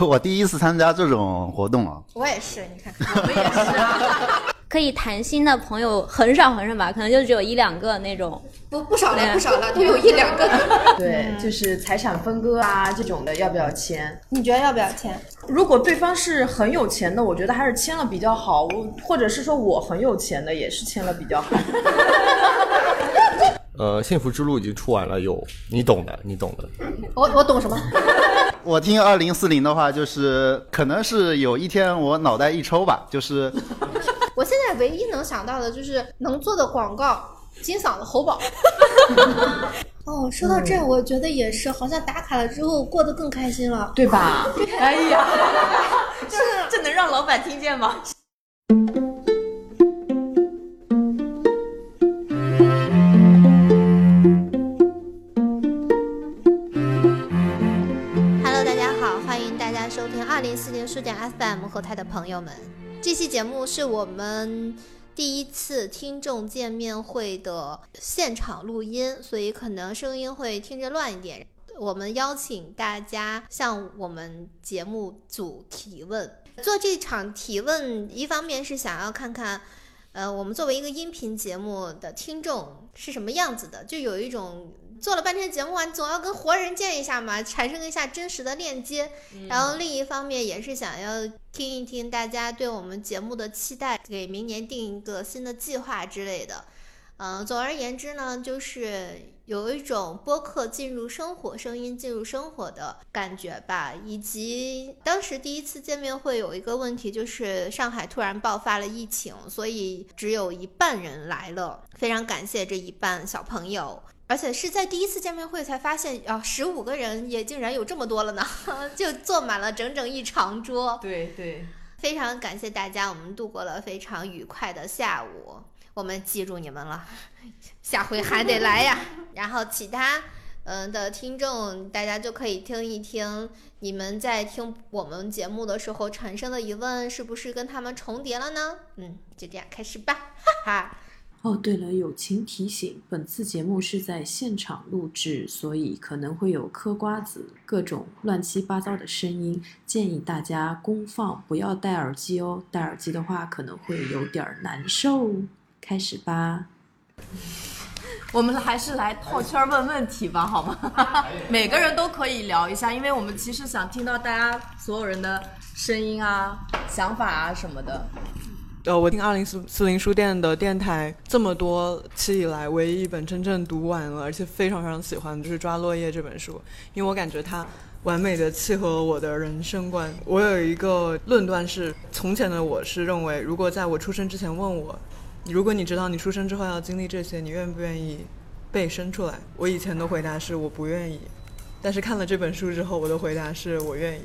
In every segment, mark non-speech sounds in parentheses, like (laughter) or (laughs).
(laughs) 我第一次参加这种活动啊。我也是，你看，我们也是啊。(laughs) 可以谈心的朋友很少很少吧，可能就只有一两个那种。不不少了，不少了，都有一两个。(laughs) 对，就是财产分割啊这种的，要不要签？你觉得要不要签？如果对方是很有钱的，我觉得还是签了比较好。我或者是说我很有钱的，也是签了比较好。呃，幸福之路已经出完了，有你懂的，你懂的。我我懂什么？(laughs) 我听二零四零的话，就是可能是有一天我脑袋一抽吧，就是。(laughs) 我现在唯一能想到的就是能做的广告，金嗓子喉宝。(laughs) 哦，说到这，我觉得也是，好像打卡了之后过得更开心了，对吧？哎呀，这这能让老板听见吗听二零四零书店 FM 和他的朋友们。这期节目是我们第一次听众见面会的现场录音，所以可能声音会听着乱一点。我们邀请大家向我们节目组提问。做这场提问，一方面是想要看看，呃，我们作为一个音频节目的听众是什么样子的，就有一种。做了半天节目啊，总要跟活人见一下嘛，(laughs) 产生一下真实的链接。然后另一方面也是想要听一听大家对我们节目的期待，给明年定一个新的计划之类的。嗯，总而言之呢，就是有一种播客进入生活、声音进入生活的感觉吧。以及当时第一次见面会有一个问题，就是上海突然爆发了疫情，所以只有一半人来了。非常感谢这一半小朋友。而且是在第一次见面会才发现，啊，十五个人也竟然有这么多了呢，(laughs) 就坐满了整整一长桌。对对，非常感谢大家，我们度过了非常愉快的下午，我们记住你们了，下回还得来呀。然后其他嗯的听众，大家就可以听一听，你们在听我们节目的时候产生的疑问，是不是跟他们重叠了呢？嗯，就这样开始吧，哈 (laughs) 哈。哦，对了，友情提醒，本次节目是在现场录制，所以可能会有嗑瓜子、各种乱七八糟的声音，建议大家公放，不要戴耳机哦。戴耳机的话可能会有点难受。开始吧，(laughs) 我们还是来套圈问问题吧，好吗？(laughs) 每个人都可以聊一下，因为我们其实想听到大家所有人的声音啊、想法啊什么的。呃，我听二零四四零书店的电台这么多期以来，唯一一本真正读完了，而且非常非常喜欢的就是《抓落叶》这本书，因为我感觉它完美的契合我的人生观。我有一个论断是，从前的我是认为，如果在我出生之前问我，如果你知道你出生之后要经历这些，你愿不愿意被生出来？我以前的回答是我不愿意，但是看了这本书之后，我的回答是我愿意。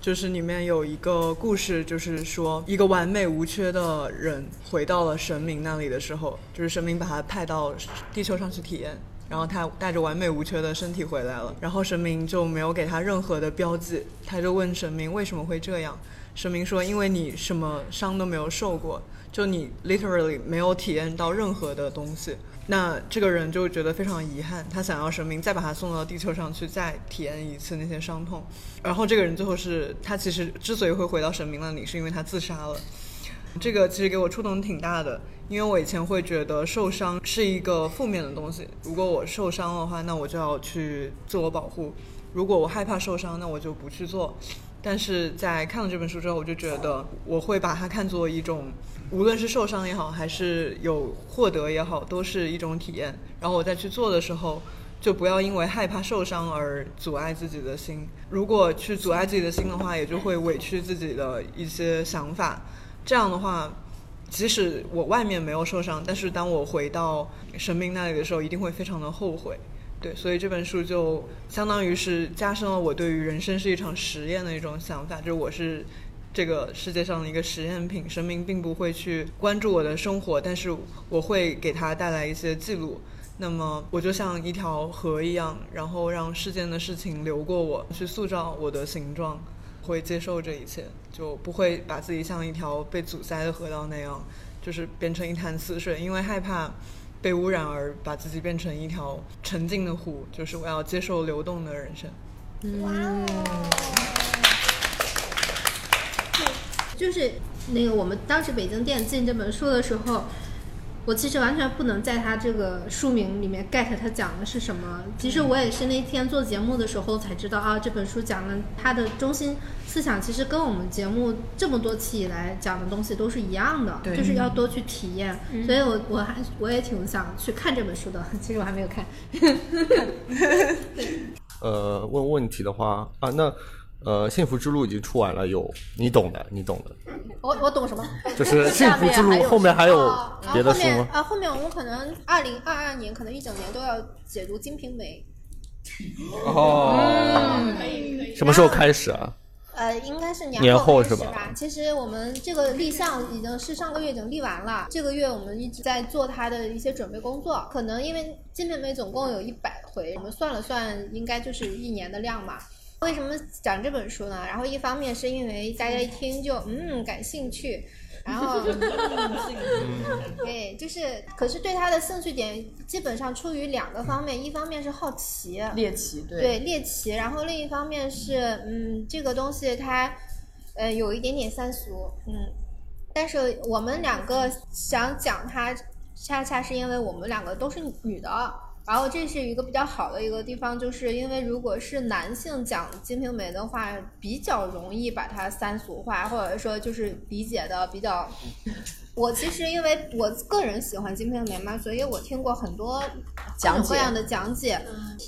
就是里面有一个故事，就是说一个完美无缺的人回到了神明那里的时候，就是神明把他派到地球上去体验，然后他带着完美无缺的身体回来了，然后神明就没有给他任何的标记，他就问神明为什么会这样，神明说因为你什么伤都没有受过，就你 literally 没有体验到任何的东西。那这个人就觉得非常遗憾，他想要神明再把他送到地球上去，再体验一次那些伤痛。然后这个人最后是他其实之所以会回到神明那里，是因为他自杀了。这个其实给我触动挺大的，因为我以前会觉得受伤是一个负面的东西。如果我受伤的话，那我就要去自我保护；如果我害怕受伤，那我就不去做。但是在看了这本书之后，我就觉得我会把它看作一种。无论是受伤也好，还是有获得也好，都是一种体验。然后我再去做的时候，就不要因为害怕受伤而阻碍自己的心。如果去阻碍自己的心的话，也就会委屈自己的一些想法。这样的话，即使我外面没有受伤，但是当我回到神明那里的时候，一定会非常的后悔。对，所以这本书就相当于是加深了我对于人生是一场实验的一种想法，就是我是。这个世界上的一个实验品，神明并不会去关注我的生活，但是我会给他带来一些记录。那么我就像一条河一样，然后让世间的事情流过我，去塑造我的形状，会接受这一切，就不会把自己像一条被阻塞的河道那样，就是变成一潭死水，因为害怕被污染而把自己变成一条沉静的湖。就是我要接受流动的人生。哇哦。就是那个我们当时北京店进这本书的时候，我其实完全不能在它这个书名里面 get 它讲的是什么。其实我也是那天做节目的时候才知道啊，这本书讲的它的中心思想其实跟我们节目这么多期以来讲的东西都是一样的，就是要多去体验。所以我我还我也挺想去看这本书的，其实我还没有看。(laughs) (laughs) 呃，问问题的话啊，那呃，幸福之路已经出完了，有你懂的，你懂的，我我懂什么？就是 (laughs) 幸福之路后面还有哦然后别的书面啊，后面我们可能二零二二年，可能一整年都要解读《金瓶梅哦，什么时候开始啊？》，呃，应该是年后开始后是吧吧？其实我们这个立项已经是上个月已经立完了，这个月我们一直在做它的一些准备工作。可能因为《金瓶梅》总共有一百回，我们算了算，应该就是一年的量嘛。为什么讲这本书呢？然后一方面是因为大家一听就嗯感兴趣，然后 (laughs) 对，就是可是对他的兴趣点基本上出于两个方面，一方面是好奇，猎奇，对对猎奇，然后另一方面是嗯这个东西它呃有一点点三俗，嗯，但是我们两个想讲它，恰恰是因为我们两个都是女的。然后这是一个比较好的一个地方，就是因为如果是男性讲《金瓶梅》的话，比较容易把它三俗化，或者说就是理解的比较。(laughs) 我其实因为我个人喜欢《金瓶梅》嘛，所以我听过很多各种各样的讲解，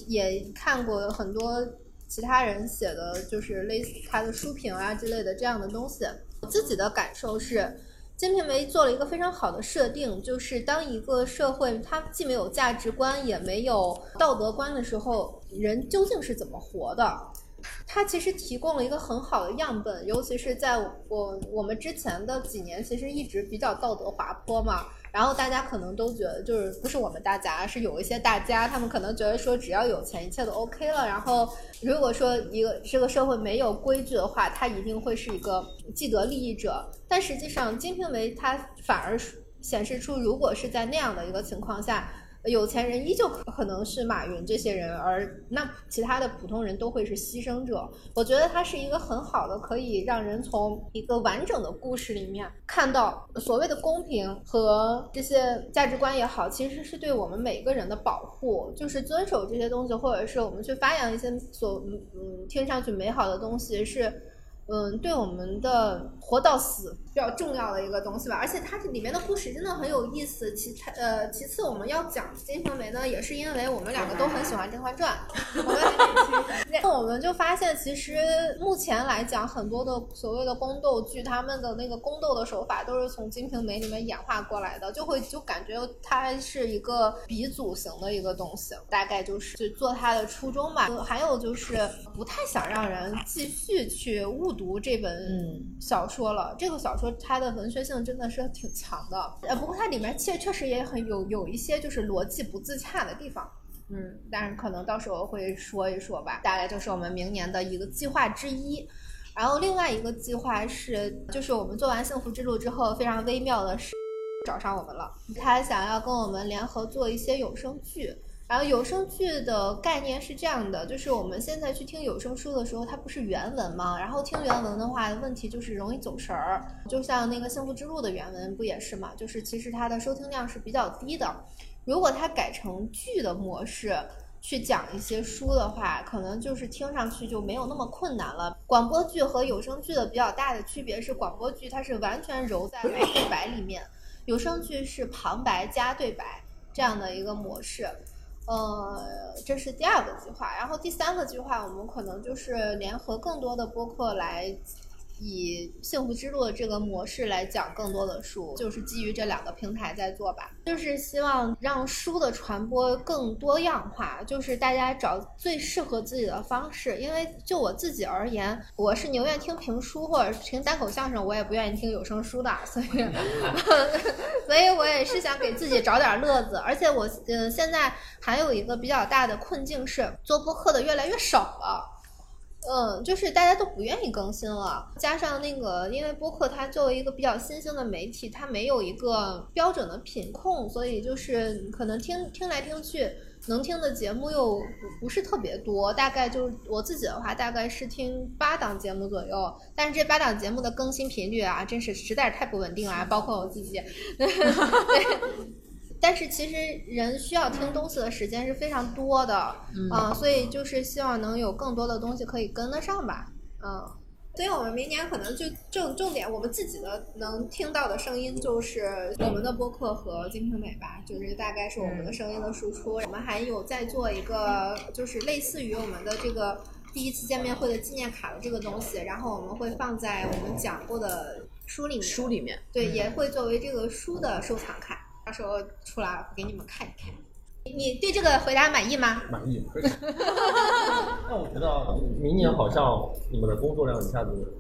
也看过很多其他人写的，就是类似他的书评啊之类的这样的东西。我自己的感受是，《金瓶梅》做了一个非常好的设定，就是当一个社会它既没有价值观，也没有道德观的时候，人究竟是怎么活的？它其实提供了一个很好的样本，尤其是在我我们之前的几年，其实一直比较道德滑坡嘛。然后大家可能都觉得，就是不是我们大家，是有一些大家，他们可能觉得说只要有钱，一切都 OK 了。然后如果说一个这个社会没有规矩的话，他一定会是一个既得利益者。但实际上，《金瓶梅》它反而显示出，如果是在那样的一个情况下，有钱人依旧可能是马云这些人，而那其他的普通人都会是牺牲者。我觉得它是一个很好的，可以让人从一个完整的故事里面看到所谓的公平和这些价值观也好，其实是对我们每个人的保护，就是遵守这些东西，或者是我们去发扬一些所嗯嗯听上去美好的东西是。嗯，对我们的活到死比较重要的一个东西吧，而且它这里面的故事真的很有意思。其呃，其次我们要讲《金瓶梅》呢，也是因为我们两个都很喜欢《甄嬛传》，(laughs) 我们那我们就发现，其实目前来讲，很多的所谓的宫斗剧，他们的那个宫斗的手法都是从《金瓶梅》里面演化过来的，就会就感觉它是一个鼻祖型的一个东西，大概就是就做它的初衷吧。还有就是不太想让人继续去误读这本小说了。这个小说说它的文学性真的是挺强的，呃，不过它里面确确实也很有有一些就是逻辑不自洽的地方。嗯，但是可能到时候会说一说吧，大概就是我们明年的一个计划之一。然后另外一个计划是，就是我们做完幸福之路之后，非常微妙的是找上我们了，他想要跟我们联合做一些有声剧。然后有声剧的概念是这样的，就是我们现在去听有声书的时候，它不是原文吗？然后听原文的话，问题就是容易走神儿。就像那个《幸福之路》的原文不也是嘛？就是其实它的收听量是比较低的。如果它改成剧的模式去讲一些书的话，可能就是听上去就没有那么困难了。广播剧和有声剧的比较大的区别是，广播剧它是完全揉在对白里面，有声剧是旁白加对白这样的一个模式。呃，这是第二个计划，然后第三个计划，我们可能就是联合更多的播客来。以幸福之路的这个模式来讲更多的书，就是基于这两个平台在做吧，就是希望让书的传播更多样化，就是大家找最适合自己的方式。因为就我自己而言，我是宁愿听评书或者听单口相声，我也不愿意听有声书的，所以，(laughs) 所以我也是想给自己找点乐子。而且我呃现在还有一个比较大的困境是，做播客的越来越少了。嗯，就是大家都不愿意更新了，加上那个，因为播客它作为一个比较新兴的媒体，它没有一个标准的品控，所以就是可能听听来听去，能听的节目又不是特别多，大概就是我自己的话，大概是听八档节目左右。但是这八档节目的更新频率啊，真是实在是太不稳定了啊，包括我自己。对。(laughs) 但是其实人需要听东西的时间是非常多的，啊、所以就是希望能有更多的东西可以跟得上吧，嗯。所以我们明年可能就重重点，我们自己的能听到的声音就是我们的播客和金瓶美吧，就是大概是我们的声音的输出。我们还有在做一个，就是类似于我们的这个第一次见面会的纪念卡的这个东西，然后我们会放在我们讲过的书里面，书里面，对，也会作为这个书的收藏卡，到时候出来给你们看一看。你对这个回答满意吗？满意。(laughs) 那我觉得明年好像你们的工作量一下子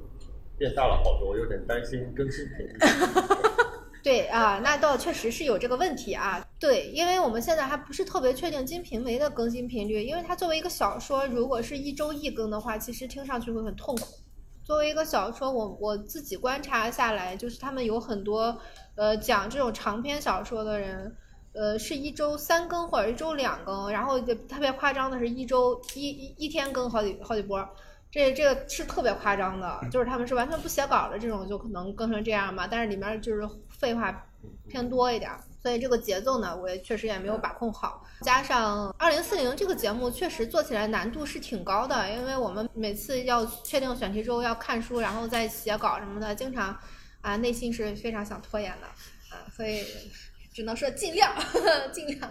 变大了好多，我有点担心更新频率。(laughs) 对啊，那倒确实是有这个问题啊。对，因为我们现在还不是特别确定《金瓶梅》的更新频率，因为它作为一个小说，如果是一周一更的话，其实听上去会很痛苦。作为一个小说，我我自己观察下来，就是他们有很多呃讲这种长篇小说的人，呃是一周三更或者一周两更，然后就特别夸张的是一周一一一天更好几好几波。这这个是特别夸张的，就是他们是完全不写稿的这种，就可能更成这样嘛。但是里面就是废话偏多一点儿，所以这个节奏呢，我也确实也没有把控好。加上二零四零这个节目确实做起来难度是挺高的，因为我们每次要确定选题之后要看书，然后再写稿什么的，经常啊内心是非常想拖延的啊，所以只能说尽量尽量。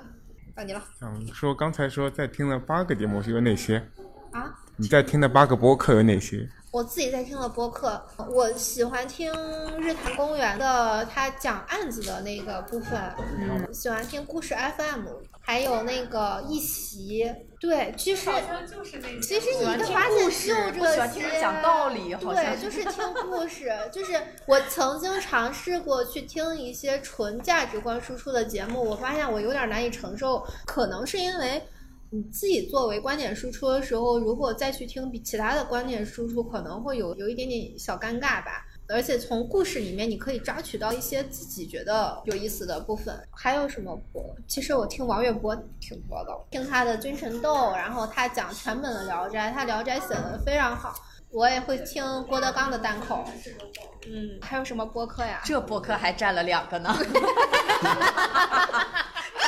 到你了想说刚才说在听了八个节目是有哪些？啊！你在听的八个播客有哪些？我自己在听的播客，我喜欢听日坛公园的他讲案子的那个部分，嗯，喜欢听故事 FM，还有那个一席，对，其实其实你会发现就这喜欢听些，讲道理好像对，就是听故事，就是我曾经尝试过去听一些纯价值观输出的节目，我发现我有点难以承受，可能是因为。你自己作为观点输出的时候，如果再去听比其他的观点输出，可能会有有一点点小尴尬吧。而且从故事里面，你可以抓取到一些自己觉得有意思的部分。还有什么播？其实我听王月波挺多的，听他的《君臣斗》，然后他讲全本的《聊斋》，他《聊斋》写的非常好。我也会听郭德纲的单口。嗯，还有什么播客呀？这播客还占了两个呢，(laughs)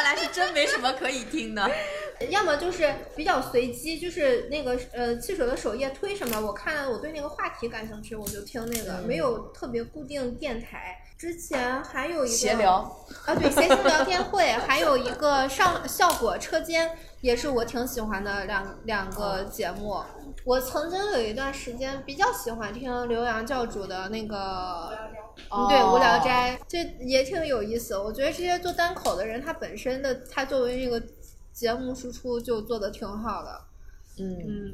看来是真没什么可以听的。(laughs) 要么就是比较随机，就是那个呃汽水的首页推什么，我看我对那个话题感兴趣，我就听那个，没有特别固定电台。之前还有一个闲聊 (laughs) 啊，对，谐星聊天会，还有一个上效果车间，也是我挺喜欢的两两个节目。我曾经有一段时间比较喜欢听刘洋教主的那个，嗯对《无聊斋》，这也挺有意思。我觉得这些做单口的人，他本身的他作为这个节目输出就做的挺好的。嗯嗯，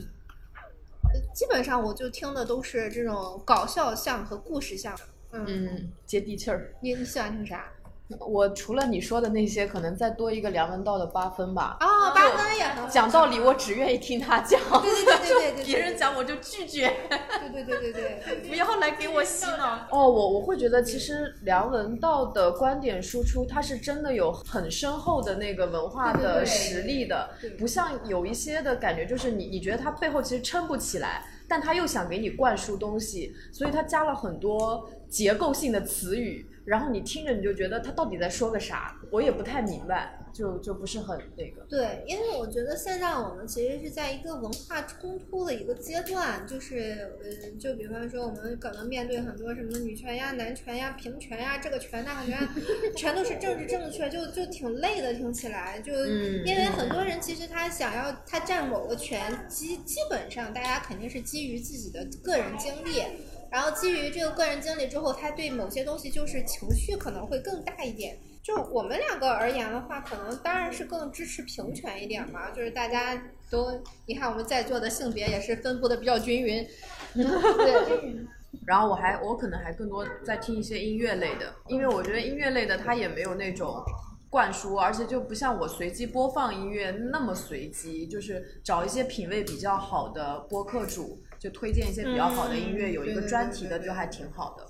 基本上我就听的都是这种搞笑向和故事向。嗯，嗯，接地气儿。你你喜欢听啥？我除了你说的那些，可能再多一个梁文道的八分吧。哦，八分也很好。讲道理，我只愿意听他讲。对对对对对对，(laughs) 别人讲我就拒绝。对对对对对，(laughs) 不要来给我洗脑。哦，我我会觉得，其实梁文道的观点输出，他是真的有很深厚的那个文化的对对对实力的，不像有一些的感觉，就是你你觉得他背后其实撑不起来，但他又想给你灌输东西，所以他加了很多结构性的词语，然后你听着你就觉得他到底在说个啥，我也不太明白，就就不是很那个。对，因为我觉得现在我们其实是在一个文化冲突的一个阶段，就是嗯，就比方说我们可能面对很多什么女权呀、男权呀、平权呀，这个权那个权，(laughs) 全都是政治正确，就就挺累的，听起来就嗯因为很多人其实他想要他占某个权，基基本上大家肯定是基于自己的个人经历。然后基于这个个人经历之后，他对某些东西就是情绪可能会更大一点。就我们两个而言的话，可能当然是更支持平权一点嘛，就是大家都，你看我们在座的性别也是分布的比较均匀，(laughs) 对，(laughs) 然后我还我可能还更多在听一些音乐类的，因为我觉得音乐类的它也没有那种灌输，而且就不像我随机播放音乐那么随机，就是找一些品味比较好的播客主，就推荐一些比较好的音乐，嗯有一个专题的就还挺好的。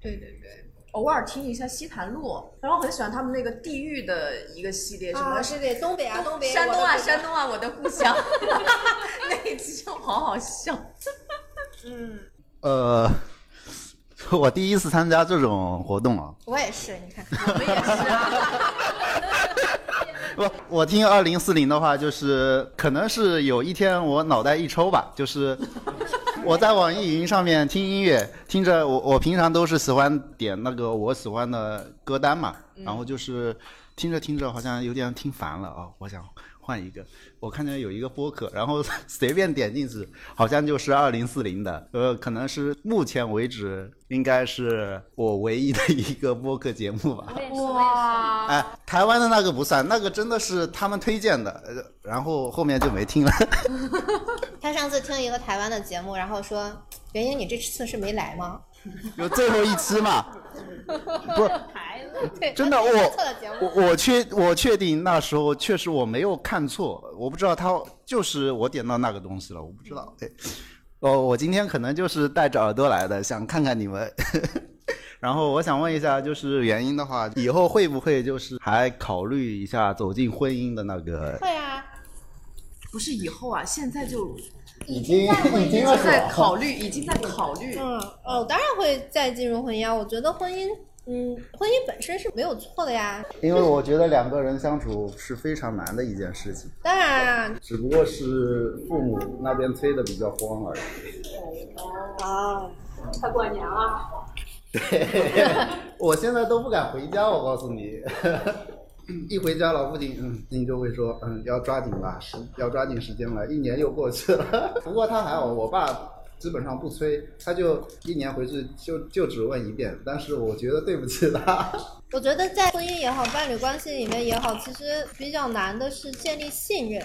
对对对，偶尔听一下西坛路，然后很喜欢他们那个地域的一个系列，什么啊，是的，东北啊，东北，山东啊，山东啊，我的故乡，(laughs) 那一集就好好笑。(laughs) 嗯呃，(laughs) 我第一次参加这种活动啊，我也是，你看，我们也是啊，不，我听二零四零的话，就是可能是有一天我脑袋一抽吧，就是我在网易云上面听音乐，听着我我平常都是喜欢点那个我喜欢的歌单嘛，然后就是听着听着好像有点听烦了啊，我想换一个，我看见有一个播客，然后 (laughs) 随便点进去，好像就是二零四零的，呃，可能是目前为止应该是我唯一的一个播客节目吧。哇，哎，台湾的那个不算，那个真的是他们推荐的，呃然后后面就没听了。(laughs) 他上次听一个台湾的节目，然后说：“袁英，你这次是没来吗 (laughs) 有最后一期嘛？(laughs) 不是，？”，真的我。我我确我确定那时候确实我没有看错，我不知道他就是我点到那个东西了，我不知道。哎，哦，我今天可能就是带着耳朵来的，想看看你们。(laughs) 然后我想问一下，就是原因的话，以后会不会就是还考虑一下走进婚姻的那个？会啊，不是以后啊，现在就已经已经在考虑，已经在考虑。嗯，哦，当然会再进入婚姻啊。我觉得婚姻，嗯，婚姻本身是没有错的呀。因为我觉得两个人相处是非常难的一件事情，当然啊，只不过是父母那边催的比较慌而已。啊，快过年了，对，(laughs) 我现在都不敢回家，我告诉你，一回家老父亲，嗯，您就会说，嗯，要抓紧吧，时要抓紧时间了，一年又过去了。(laughs) 不过他还好，我爸基本上不催，他就一年回去就就只问一遍，但是我觉得对不起他。(laughs) 我觉得在婚姻也好，伴侣关系里面也好，其实比较难的是建立信任。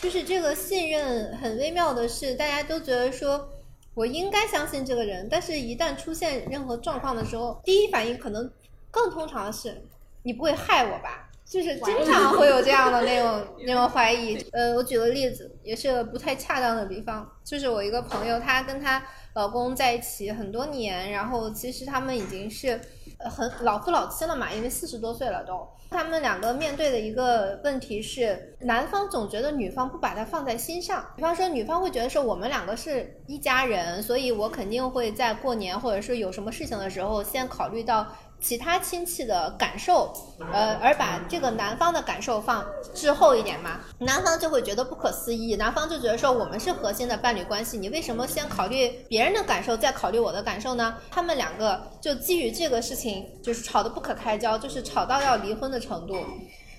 就是这个信任很微妙的是，大家都觉得说我应该相信这个人，但是一旦出现任何状况的时候，第一反应可能更通常的是你不会害我吧？就是经常会有这样的那种 (laughs) 那种怀疑。呃，我举个例子，也是个不太恰当的比方，就是我一个朋友，她跟她老公在一起很多年，然后其实他们已经是呃很老夫老妻了嘛，因为四十多岁了都。他们两个面对的一个问题是，男方总觉得女方不把他放在心上。比方说，女方会觉得说我们两个是一家人，所以我肯定会在过年或者是有什么事情的时候，先考虑到其他亲戚的感受，呃，而把这个男方的感受放滞后一点嘛。男方就会觉得不可思议，男方就觉得说我们是核心的伴侣关系，你为什么先考虑别人的感受，再考虑我的感受呢？他们两个就基于这个事情，就是吵得不可开交，就是吵到要离婚的程度。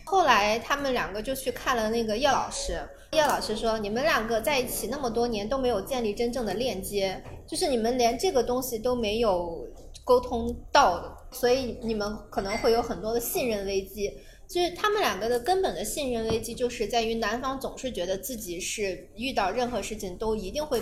后来他们两个就去看了那个叶老师，叶老师说：“你们两个在一起那么多年都没有建立真正的链接，就是你们连这个东西都没有沟通到，所以你们可能会有很多的信任危机。就是他们两个的根本的信任危机，就是在于男方总是觉得自己是遇到任何事情都一定会。”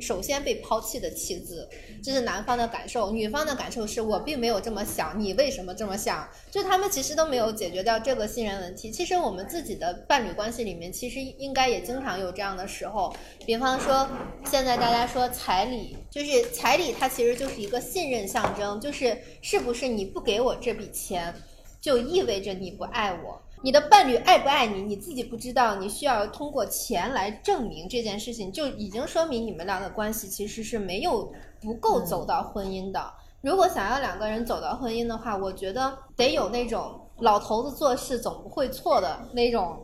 首先被抛弃的妻子，这是男方的感受；女方的感受是我并没有这么想，你为什么这么想？就他们其实都没有解决掉这个信任问题。其实我们自己的伴侣关系里面，其实应该也经常有这样的时候。比方说，现在大家说彩礼，就是彩礼，它其实就是一个信任象征，就是是不是你不给我这笔钱，就意味着你不爱我。你的伴侣爱不爱你，你自己不知道，你需要通过钱来证明这件事情，就已经说明你们俩的关系其实是没有不够走到婚姻的。如果想要两个人走到婚姻的话，我觉得得有那种老头子做事总不会错的那种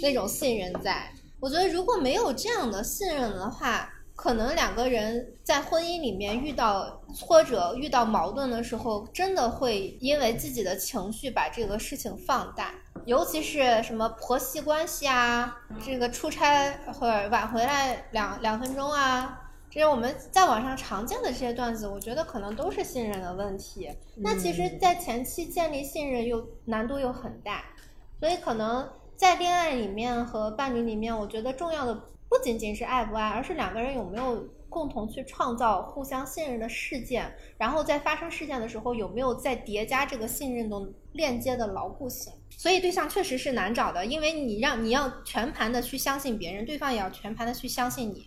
那种信任在。我觉得如果没有这样的信任的话，可能两个人在婚姻里面遇到挫折、遇到矛盾的时候，真的会因为自己的情绪把这个事情放大。尤其是什么婆媳关系啊，这个出差或者晚回来两两分钟啊，这是我们在网上常见的这些段子，我觉得可能都是信任的问题。那其实，在前期建立信任又难度又很大，所以可能在恋爱里面和伴侣里面，我觉得重要的不仅仅是爱不爱，而是两个人有没有共同去创造互相信任的事件，然后在发生事件的时候有没有再叠加这个信任的链接的牢固性。所以对象确实是难找的，因为你让你要全盘的去相信别人，对方也要全盘的去相信你，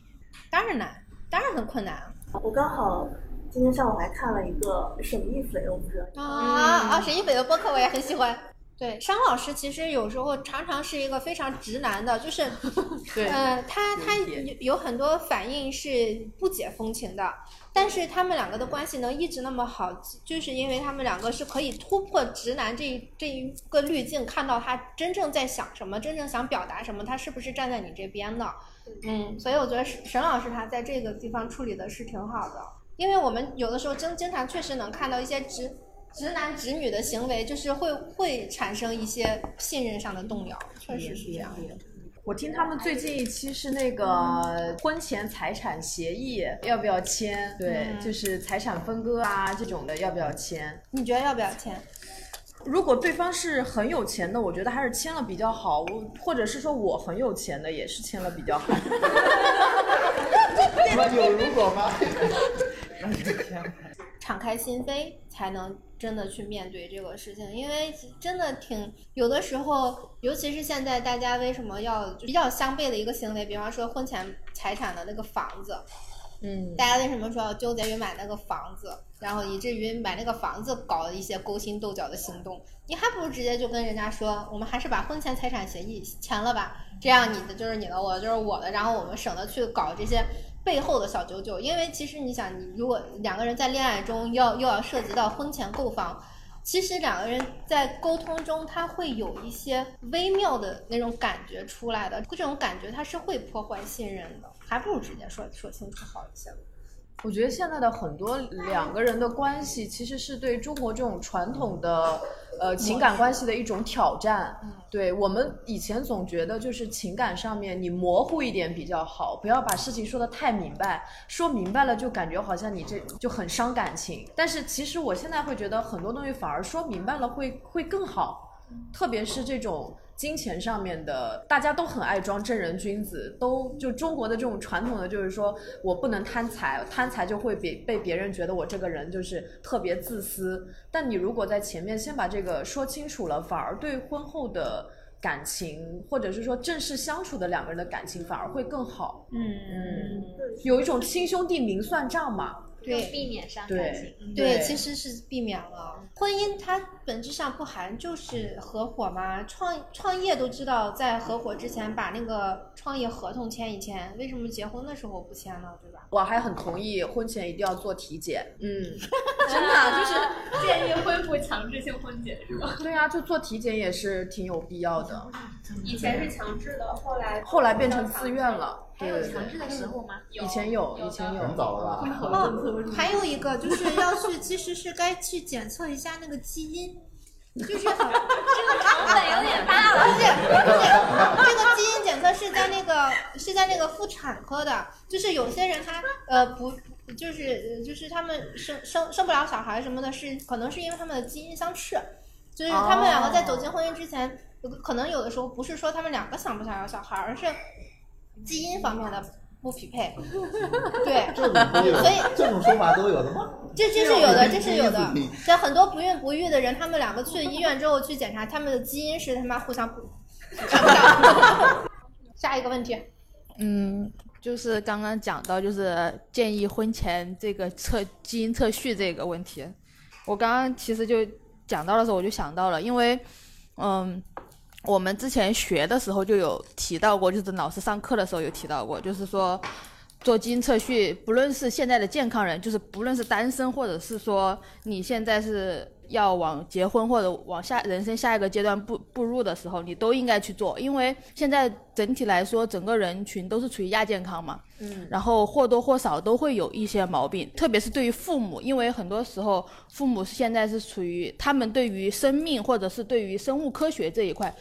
当然难，当然很困难。我刚好今天上午还看了一个沈一斐，我不知道啊啊！沈一斐的播客我也很喜欢。对，商老师其实有时候常常是一个非常直男的，就是，(laughs) 对呃，他他有有很多反应是不解风情的，但是他们两个的关系能一直那么好，就是因为他们两个是可以突破直男这这一个滤镜，看到他真正在想什么，真正想表达什么，他是不是站在你这边的，嗯，所以我觉得沈沈老师他在这个地方处理的是挺好的，因为我们有的时候经经常确实能看到一些直。直男直女的行为就是会会产生一些信任上的动摇，确实是这样的。我听他们最近一期是那个婚前财产协议要不要签？对，嗯就是财产分割啊这种的要不要签？你觉得要不要签？如果对方是很有钱的，我觉得还是签了比较好。我或者是说我很有钱的，也是签了比较好。有如果吗？(laughs) 敞开心扉，才能真的去面对这个事情，因为真的挺有的时候，尤其是现在大家为什么要比较相悖的一个行为，比方说婚前财产的那个房子，嗯，大家为什么说要纠结于买那个房子，然后以至于买那个房子搞了一些勾心斗角的行动？你还不如直接就跟人家说，我们还是把婚前财产协议签了吧，这样你的就是你的，我的就是我的，然后我们省得去搞这些背后的小九九。因为其实你想，你如果两个人在恋爱中要又要涉及到婚前购房。其实两个人在沟通中，他会有一些微妙的那种感觉出来的，这种感觉他是会破坏信任的，还不如直接说说清楚好一些。我觉得现在的很多两个人的关系，其实是对中国这种传统的呃情感关系的一种挑战。对我们以前总觉得就是情感上面你模糊一点比较好，不要把事情说的太明白，说明白了就感觉好像你这就很伤感情。但是其实我现在会觉得很多东西反而说明白了会会更好，特别是这种。金钱上面的，大家都很爱装正人君子，都就中国的这种传统的，就是说我不能贪财，贪财就会被被别人觉得我这个人就是特别自私。但你如果在前面先把这个说清楚了，反而对婚后的感情，或者是说正式相处的两个人的感情反而会更好。嗯嗯，有一种亲兄弟明算账嘛。对，避免伤感对情。对，其实是避免了婚姻，它本质上不含就是合伙嘛？创创业都知道，在合伙之前把那个创业合同签一签，为什么结婚的时候不签呢？对吧？我还很同意婚前一定要做体检。嗯，(laughs) 真的啊就是 (laughs) 建议恢复强制性婚检是吧？对啊，就做体检也是挺有必要的。以前是强制的，后来后来变成自愿了。还有强制的时候吗？以前有，以前有。很早了吧？哦，(laughs) 还有一个就是要去，其实是该去检测一下那个基因，就是 (laughs) 这个成本有点大了。不是不是，这个基因检测是在那个是在那个妇产科的，就是有些人他呃不。就是就是他们生生生不了小孩什么的，是可能是因为他们的基因相斥，就是他们两个在走进婚姻之前，可能有的时候不是说他们两个想不想要小孩，而是基因方面的不匹配。(laughs) 对，所以这种说法都有的吗？这这是有的，这是有的基因。在很多不孕不育的人，他们两个去医院之后去检查，他们的基因是他妈互相不看不上。下一个问题，嗯，就是刚刚讲到，就是建议婚前这个测基因测序这个问题，我刚刚其实就讲到的时候，我就想到了，因为，嗯，我们之前学的时候就有提到过，就是老师上课的时候有提到过，就是说做基因测序，不论是现在的健康人，就是不论是单身，或者是说你现在是要往结婚或者往下人生下一个阶段步步入的时候，你都应该去做，因为现在整体来说，整个人群都是处于亚健康嘛，嗯然后或多或少都会有一些毛病，特别是对于父母，因为很多时候父母现在是处于他们对于生命或者是对于生物科学这一块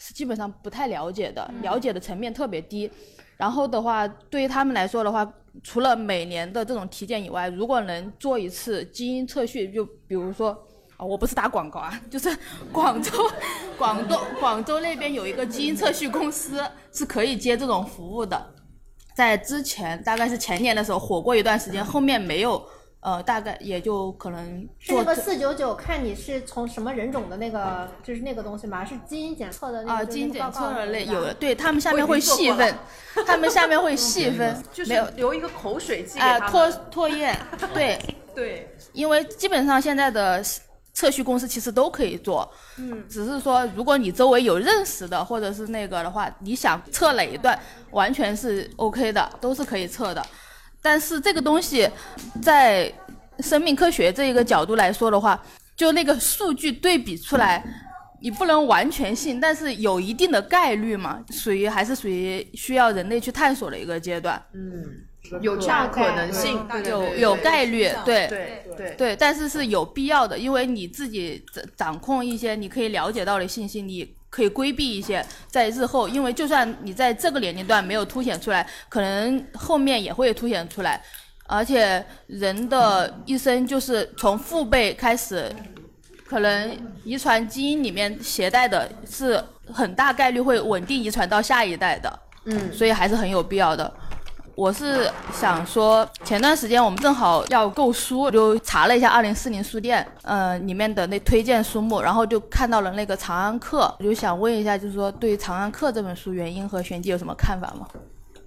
是基本上不太了解的，了解的层面特别低。然后的话，对于他们来说的话，除了每年的这种体检以外，如果能做一次基因测序，就比如说。啊，我不是打广告啊，(laughs) 就是广州，广东广州那边有一个基因测序公司是可以接这种服务的，在之前大概是前年的时候火过一段时间，后面没有，呃，大概也就可能做是那个四九九，看你是从什么人种的那个，就是那个东西嘛？是基因检测的那个啊，基因检测的类那有的，对他们下面会细分，(laughs) 他们下面会细分，就是没有留一个口水剂给啊，他们唾唾液，对对，因为基本上现在的测序公司其实都可以做，嗯，只是说如果你周围有认识的或者是那个的话，你想测哪一段，完全是 OK 的，都是可以测的。但是这个东西在生命科学这一个角度来说的话，就那个数据对比出来，你不能完全信，但是有一定的概率嘛，属于还是属于需要人类去探索的一个阶段。嗯，有这样可能性，有有概率，对对对对，但是是有必要的，因为你自己掌掌控一些你可以了解到的信息，你可以规避一些，在日后，因为就算你在这个年龄段没有凸显出来，可能后面也会凸显出来。而且人的一生就是从父辈开始，可能遗传基因里面携带的是很大概率会稳定遗传到下一代的，嗯，所以还是很有必要的。我是想说，前段时间我们正好要购书，就查了一下二零四零书店，呃，里面的那推荐书目，然后就看到了那个《长安客》，我就想问一下，就是说对《长安客》这本书原因和玄机有什么看法吗？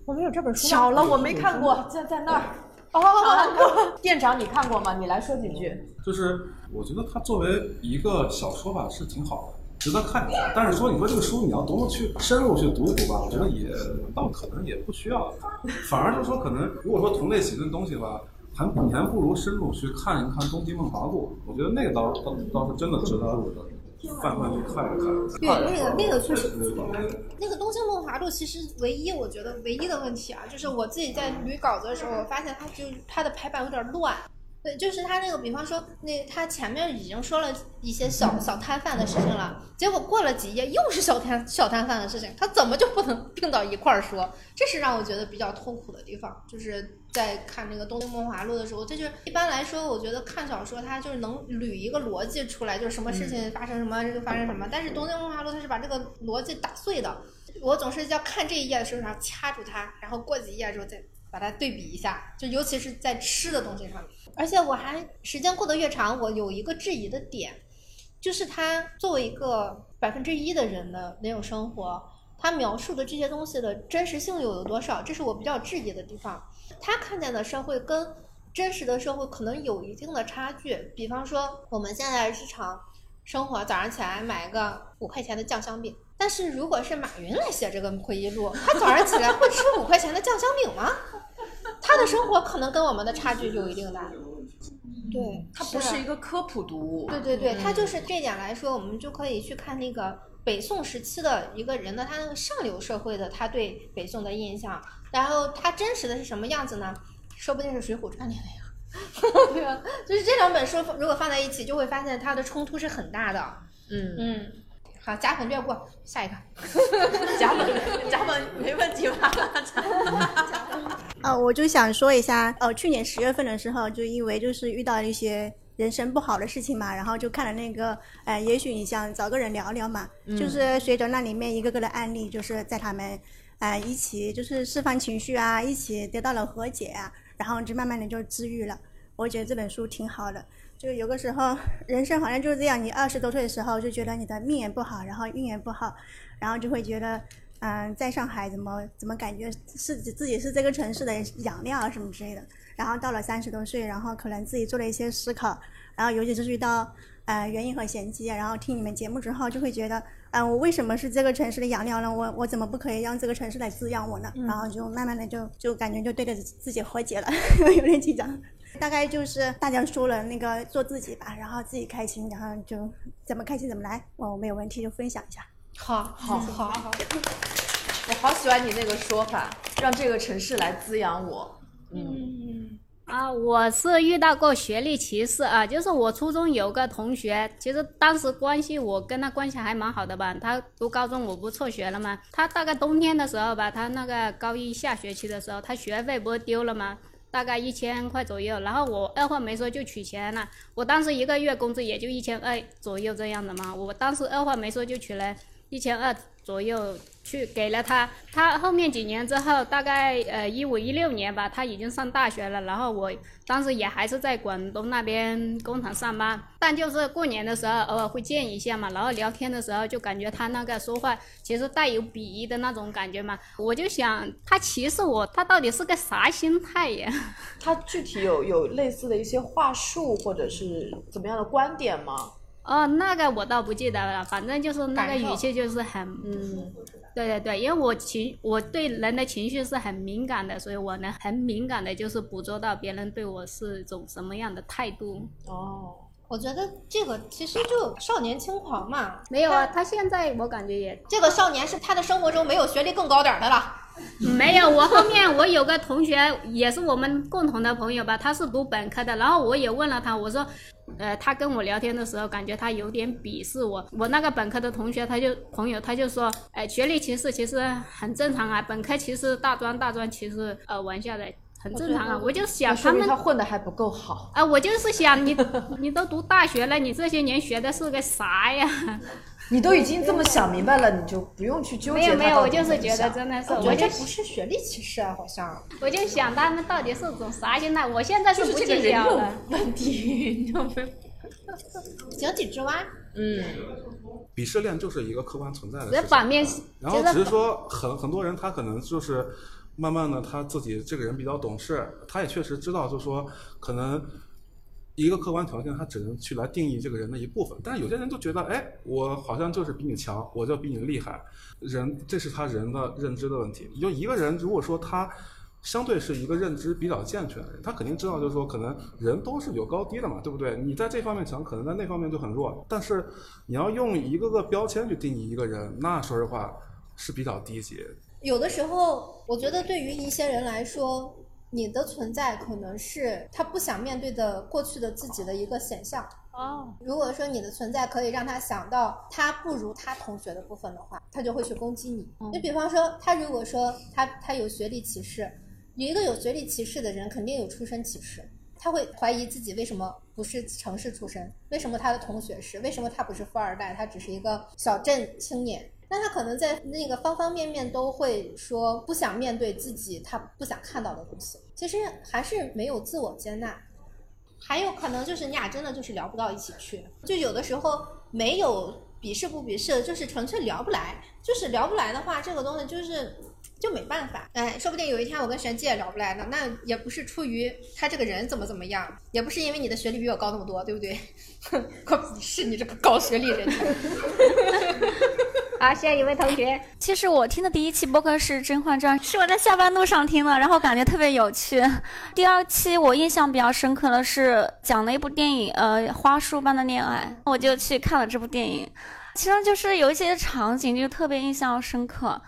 我们有这本书吗巧了，我没看过，在在那儿。哦，店长你看过吗？你来说几句。就是我觉得它作为一个小说吧是挺好的，值得看一下。但是说你说这个书你要多么去深入去读一读吧，我觉得也倒可能也不需要。反而就是说可能如果说同类型的东西吧，还你还不如深入去看一看《东京梦华录》，我觉得那个倒倒倒是真的值得泛泛去看一看。对，那个那个确实那个《东京梦华录》其实唯一我觉得唯一的问题啊，就是我自己在捋稿子的时候，我发现它就它的排版有点乱。对，就是他那个，比方说，那他前面已经说了一些小小摊贩的事情了，结果过了几页又是小摊小摊贩的事情，他怎么就不能 (laughs) 并到一块儿说？这是让我觉得比较痛苦的地方，就是在看那个《东京梦华录》的时候，这就是一般来说，我觉得看小说它就是能捋一个逻辑出来，就是什么事情发生什么就发生什么，但是《东京梦华录》它是把这个逻辑打碎的，我总是要看这一页的时候，然后掐住它，然后过几页之后再把它对比一下，就尤其是在吃的东西上面。而且我还时间过得越长，我有一个质疑的点，就是他作为一个百分之一的人的那种生活，他描述的这些东西的真实性又有多少？这是我比较质疑的地方。他看见的社会跟真实的社会可能有一定的差距。比方说，我们现在日常生活，早上起来买个五块钱的酱香饼，但是如果是马云来写这个回忆录，他早上起来会吃五块钱的酱香饼吗？他的生活可能跟我们的差距就有一定大。对，它不是一个科普读物。对对对，它就是这点来说，我们就可以去看那个北宋时期的一个人的他那个上流社会的他对北宋的印象，然后他真实的是什么样子呢？说不定是《水浒传》里的呀？(laughs) 就是这两本书如果放在一起，就会发现它的冲突是很大的。嗯嗯，好，甲本略过，下一个。(laughs) 甲粉甲粉没问题吧？(laughs) 呃，我就想说一下，呃，去年十月份的时候，就因为就是遇到一些人生不好的事情嘛，然后就看了那个，呃，也许你想找个人聊聊嘛，嗯就是随着那里面一个个的案例，就是在他们，呃，一起就是释放情绪啊，一起得到了和解啊，然后就慢慢的就治愈了。我觉得这本书挺好的，就有个时候人生好像就是这样，你二十多岁的时候就觉得你的命也不好，然后运也不好，然后就会觉得。嗯，在上海怎么怎么感觉是自己是这个城市的养料啊什么之类的，然后到了三十多岁，然后可能自己做了一些思考，然后尤其是遇到呃原因和玄机，然后听你们节目之后，就会觉得，嗯、我为什么是这个城市的养料呢？我我怎么不可以让这个城市来滋养我呢？然后就慢慢的就就感觉就对着自己和解了，(laughs) 有点紧张。大概就是大家说了那个做自己吧，然后自己开心，然后就怎么开心怎么来，我没有问题就分享一下。好，好，好，好。我好喜欢你那个说法，让这个城市来滋养我。嗯，啊，我是遇到过学历歧视啊，就是我初中有个同学，其实当时关系我跟他关系还蛮好的吧，他读高中我不辍学了吗？他大概冬天的时候吧，他那个高一下学期的时候，他学费不是丢了吗？大概一千块左右，然后我二话没说就取钱了，我当时一个月工资也就一千二左右这样的嘛，我当时二话没说就取了一千二左右去给了他。他后面几年之后，大概呃一五一六年吧，他已经上大学了。然后我当时也还是在广东那边工厂上班，但就是过年的时候偶尔会见一下嘛。然后聊天的时候就感觉他那个说话其实带有鄙夷的那种感觉嘛。我就想他歧视我，他到底是个啥心态呀？他具体有有类似的一些话术或者是怎么样的观点吗？哦，那个我倒不记得了，反正就是那个语气就是很，嗯，对对对，因为我情我对人的情绪是很敏感的，所以我能很敏感的就是捕捉到别人对我是一种什么样的态度。哦，我觉得这个其实就少年轻狂嘛。没有啊，他现在我感觉也这个少年是他的生活中没有学历更高点儿的了。没有，我后面我有个同学也是我们共同的朋友吧，他是读本科的，然后我也问了他，我说，呃，他跟我聊天的时候感觉他有点鄙视我，我那个本科的同学他就朋友他就说，哎、学历歧视其实很正常啊，本科歧视大专，大专歧视呃玩笑的。很正常啊，我就想他们他混的还不够好。啊，我就是想你，你都读大学了，你这些年学的是个啥呀？(laughs) 你都已经这么想明白了，你就不用去纠结没有没有，我就是觉得真的是，我觉得我就这不是学历歧视啊，好像。我就想他们到底是种啥心态？我现在是不计较了。问题，(laughs) 你知道吗？井底之蛙。嗯。鄙视链就是一个客观存在的只事情。是反面然后只是说很很多人他可能就是慢慢的他自己这个人比较懂事，他也确实知道就是说可能一个客观条件他只能去来定义这个人的一部分，但是有些人就觉得哎我好像就是比你强，我就比你厉害，人这是他人的认知的问题。就一个人如果说他。相对是一个认知比较健全的人，他肯定知道，就是说，可能人都是有高低的嘛，对不对？你在这方面强，可能在那方面就很弱。但是你要用一个个标签去定义一个人，那说实话是比较低级。有的时候，我觉得对于一些人来说，你的存在可能是他不想面对的过去的自己的一个显象。哦，如果说你的存在可以让他想到他不如他同学的部分的话，他就会去攻击你。嗯就比方说，他如果说他他有学历歧视，有一个有学历歧视的人肯定有出身歧视，他会怀疑自己为什么不是城市出身，为什么他的同学是，为什么他不是富二代，他只是一个小镇青年。但他可能在那个方方面面都会说不想面对自己他不想看到的东西，其实还是没有自我接纳。还有可能就是你俩真的就是聊不到一起去，就有的时候没有鄙视不鄙视，就是纯粹聊不来。就是聊不来的话，这个东西就是就没办法。哎，说不定有一天我跟璇玑也聊不来呢，那也不是出于他这个人怎么怎么样，也不是因为你的学历比我高那么多，对不对？我鄙视你这个高学历人 (laughs) 好，下一位同学。其实我听的第一期播客是《甄嬛传》，是我在下班路上听的，然后感觉特别有趣。第二期我印象比较深刻的是讲了一部电影，呃，《花束般的恋爱》，我就去看了这部电影。其中就是有一些场景就特别印象深刻，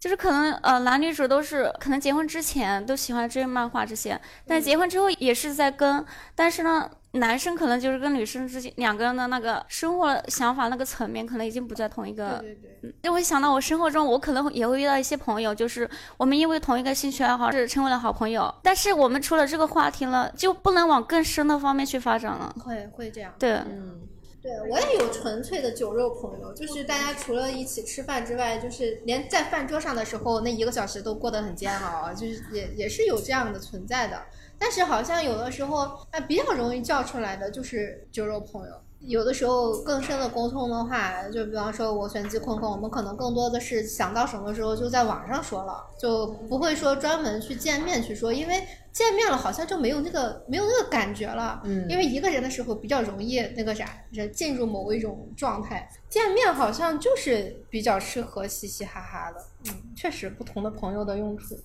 就是可能呃男女主都是可能结婚之前都喜欢追漫画这些，但结婚之后也是在跟，但是呢。男生可能就是跟女生之间两个人的那个生活想法那个层面，可能已经不在同一个。对对对，就会想到我生活中，我可能也会遇到一些朋友，就是我们因为同一个兴趣爱好是成为了好朋友，但是我们除了这个话题了，就不能往更深的方面去发展了。会会这样。对，嗯，对我也有纯粹的酒肉朋友，就是大家除了一起吃饭之外，就是连在饭桌上的时候那一个小时都过得很煎熬，就是也也是有这样的存在的。但是好像有的时候，哎，比较容易叫出来的就是酒肉朋友。有的时候更深的沟通的话，就比方说我选季坤坤，我们可能更多的是想到什么时候就在网上说了，就不会说专门去见面去说，因为见面了好像就没有那个没有那个感觉了。嗯因为一个人的时候比较容易那个啥，人进入某一种状态，见面好像就是比较适合嘻嘻哈哈的。嗯，确实不同的朋友的用处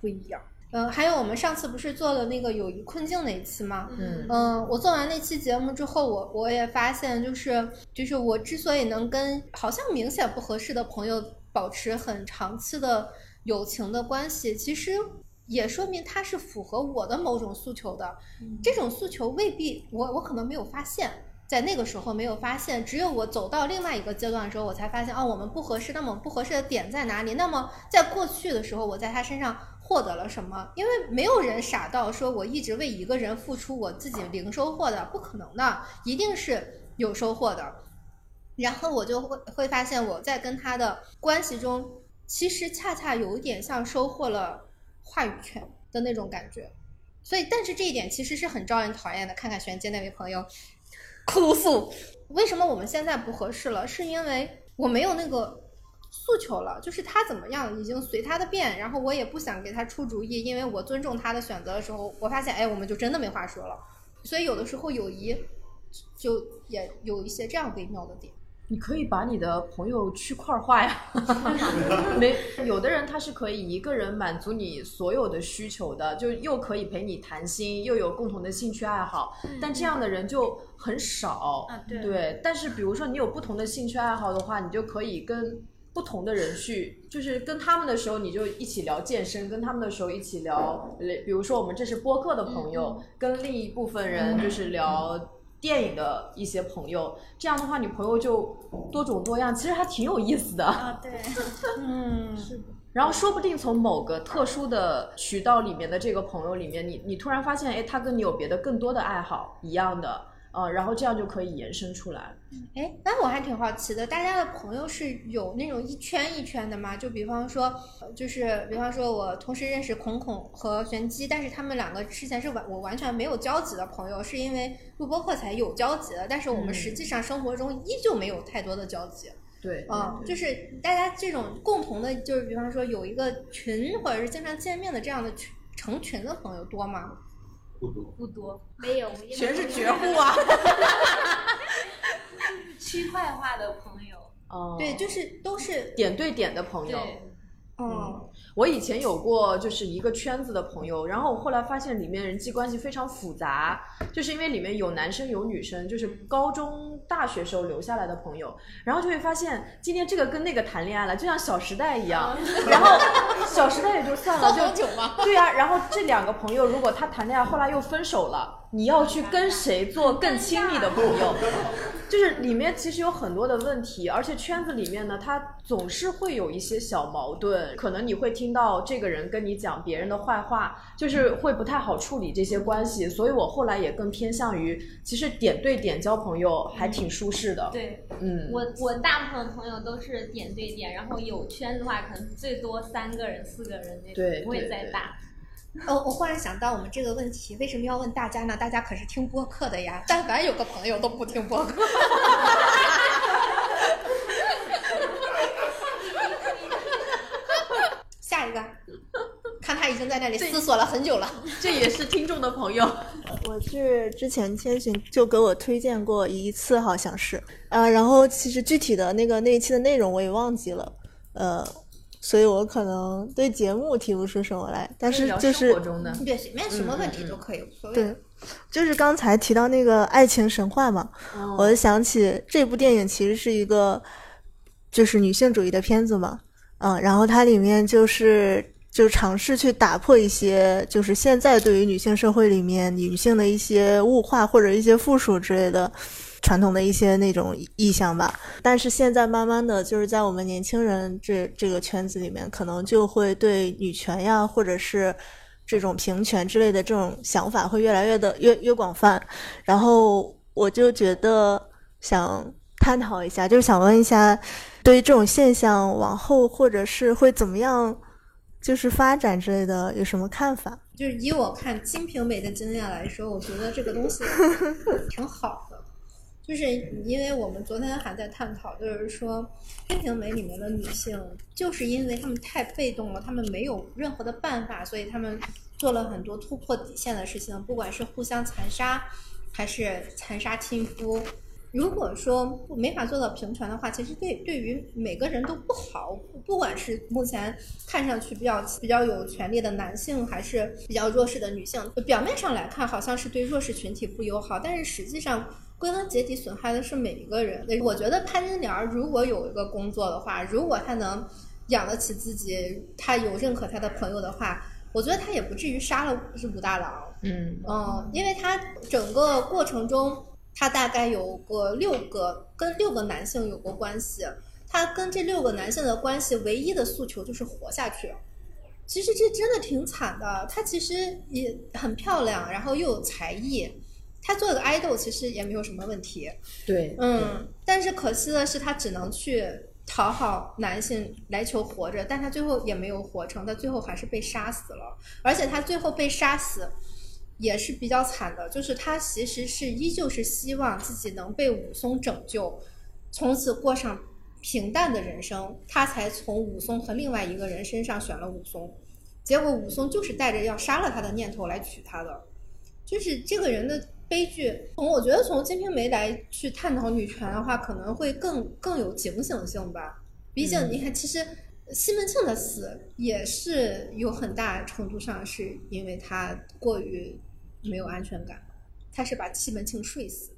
不一样。嗯，还有我们上次不是做了那个友谊困境那一期吗？嗯嗯，我做完那期节目之后，我我也发现，就是就是我之所以能跟好像明显不合适的朋友保持很长期的友情的关系，其实也说明他是符合我的某种诉求的。这种诉求未必我我可能没有发现。在那个时候没有发现，只有我走到另外一个阶段的时候，我才发现哦，我们不合适。那么不合适的点在哪里？那么在过去的时候，我在他身上获得了什么？因为没有人傻到说我一直为一个人付出，我自己零收获的，不可能的，一定是有收获的。然后我就会会发现我在跟他的关系中，其实恰恰有点像收获了话语权的那种感觉。所以，但是这一点其实是很招人讨厌的。看看玄阶那位朋友哭诉，为什么我们现在不合适了？是因为我没有那个诉求了，就是他怎么样已经随他的便，然后我也不想给他出主意，因为我尊重他的选择的时候，我发现哎，我们就真的没话说了。所以有的时候友谊就也有一些这样微妙的点。你可以把你的朋友区块化呀，(laughs) 没有的人他是可以一个人满足你所有的需求的，就又可以陪你谈心，又有共同的兴趣爱好，但这样的人就很少。对，但是比如说你有不同的兴趣爱好的话，你就可以跟不同的人去，就是跟他们的时候你就一起聊健身，跟他们的时候一起聊，比如说我们这是播客的朋友，跟另一部分人就是聊。电影的一些朋友，这样的话，你朋友就多种多样，其实还挺有意思的。啊，对，(laughs) 嗯，是的。然后说不定从某个特殊的渠道里面的这个朋友里面，你你突然发现，哎，他跟你有别的更多的爱好一样的。呃，然后这样就可以延伸出来。哎，那我还挺好奇的，大家的朋友是有那种一圈一圈的吗？就比方说，就是比方说我同时认识孔孔和玄机，但是他们两个之前是完我完全没有交集的朋友，是因为录播课才有交集的，但是我们实际上生活中依旧没有太多的交集。对，啊，就是大家这种共同的，就是比方说有一个群或者是经常见面的这样的群成群的朋友多吗？不多，不多，没有，全是绝户啊！(laughs) 区块化的朋友，哦，对，就是都是点对点的朋友。嗯，我以前有过就是一个圈子的朋友，然后我后来发现里面人际关系非常复杂，就是因为里面有男生有女生，就是高中、大学时候留下来的朋友，然后就会发现今天这个跟那个谈恋爱了，就像《小时代》一样，然后《小时代》也就算了，就对呀，然后这两个朋友如果他谈恋爱后来又分手了。你要去跟谁做更亲密的朋友？就是里面其实有很多的问题，而且圈子里面呢，它总是会有一些小矛盾，可能你会听到这个人跟你讲别人的坏话，就是会不太好处理这些关系。所以我后来也更偏向于，其实点对点交朋友还挺舒适的。对，嗯，我我大部分朋友都是点对点，然后有圈的话，可能最多三个人、四个人那种，不会再大。哦，我忽然想到，我们这个问题为什么要问大家呢？大家可是听播客的呀，但凡有个朋友都不听播客。(laughs) 下一个，看他已经在那里思索了很久了。(laughs) 这也是听众的朋友。(laughs) 我是之前千寻就给我推荐过一次，好像是啊，然后其实具体的那个那一期的内容我也忘记了，呃。所以我可能对节目提不出什么来，但是就是对随便什么问题都可以，无所谓。对，就是刚才提到那个爱情神话嘛，我就想起这部电影其实是一个就是女性主义的片子嘛，嗯，然后它里面就是就尝试去打破一些就是现在对于女性社会里面女性的一些物化或者一些附属之类的。传统的一些那种意象吧，但是现在慢慢的就是在我们年轻人这这个圈子里面，可能就会对女权呀，或者是这种平权之类的这种想法会越来越的越越广泛。然后我就觉得想探讨一下，就是想问一下，对于这种现象往后或者是会怎么样，就是发展之类的，有什么看法？就是以我看《金瓶梅》的经验来说，我觉得这个东西 (laughs) 挺好的。就是因为我们昨天还在探讨，就是说《金瓶梅》里面的女性，就是因为她们太被动了，她们没有任何的办法，所以她们做了很多突破底线的事情，不管是互相残杀，还是残杀亲夫。如果说没法做到平权的话，其实对对于每个人都不好，不管是目前看上去比较比较有权利的男性，还是比较弱势的女性，表面上来看好像是对弱势群体不友好，但是实际上。归根结底，损害的是每一个人。我觉得潘金莲如果有一个工作的话，如果她能养得起自己，她有认可她的朋友的话，我觉得她也不至于杀了是武大郎。嗯嗯，因为她整个过程中，她大概有过六个跟六个男性有过关系，她跟这六个男性的关系唯一的诉求就是活下去。其实这真的挺惨的。她其实也很漂亮，然后又有才艺。他做个爱豆其实也没有什么问题。对，嗯，但是可惜的是，他只能去讨好男性来求活着，但他最后也没有活成，他最后还是被杀死了。而且他最后被杀死也是比较惨的，就是他其实是依旧是希望自己能被武松拯救，从此过上平淡的人生，他才从武松和另外一个人身上选了武松。结果武松就是带着要杀了他的念头来娶她的，就是这个人的悲剧。从我觉得从《金瓶梅》来去探讨女权的话，可能会更更有警醒性吧。毕竟你看，其实西门庆的死也是有很大程度上是因为他过于没有安全感，他是把西门庆睡死。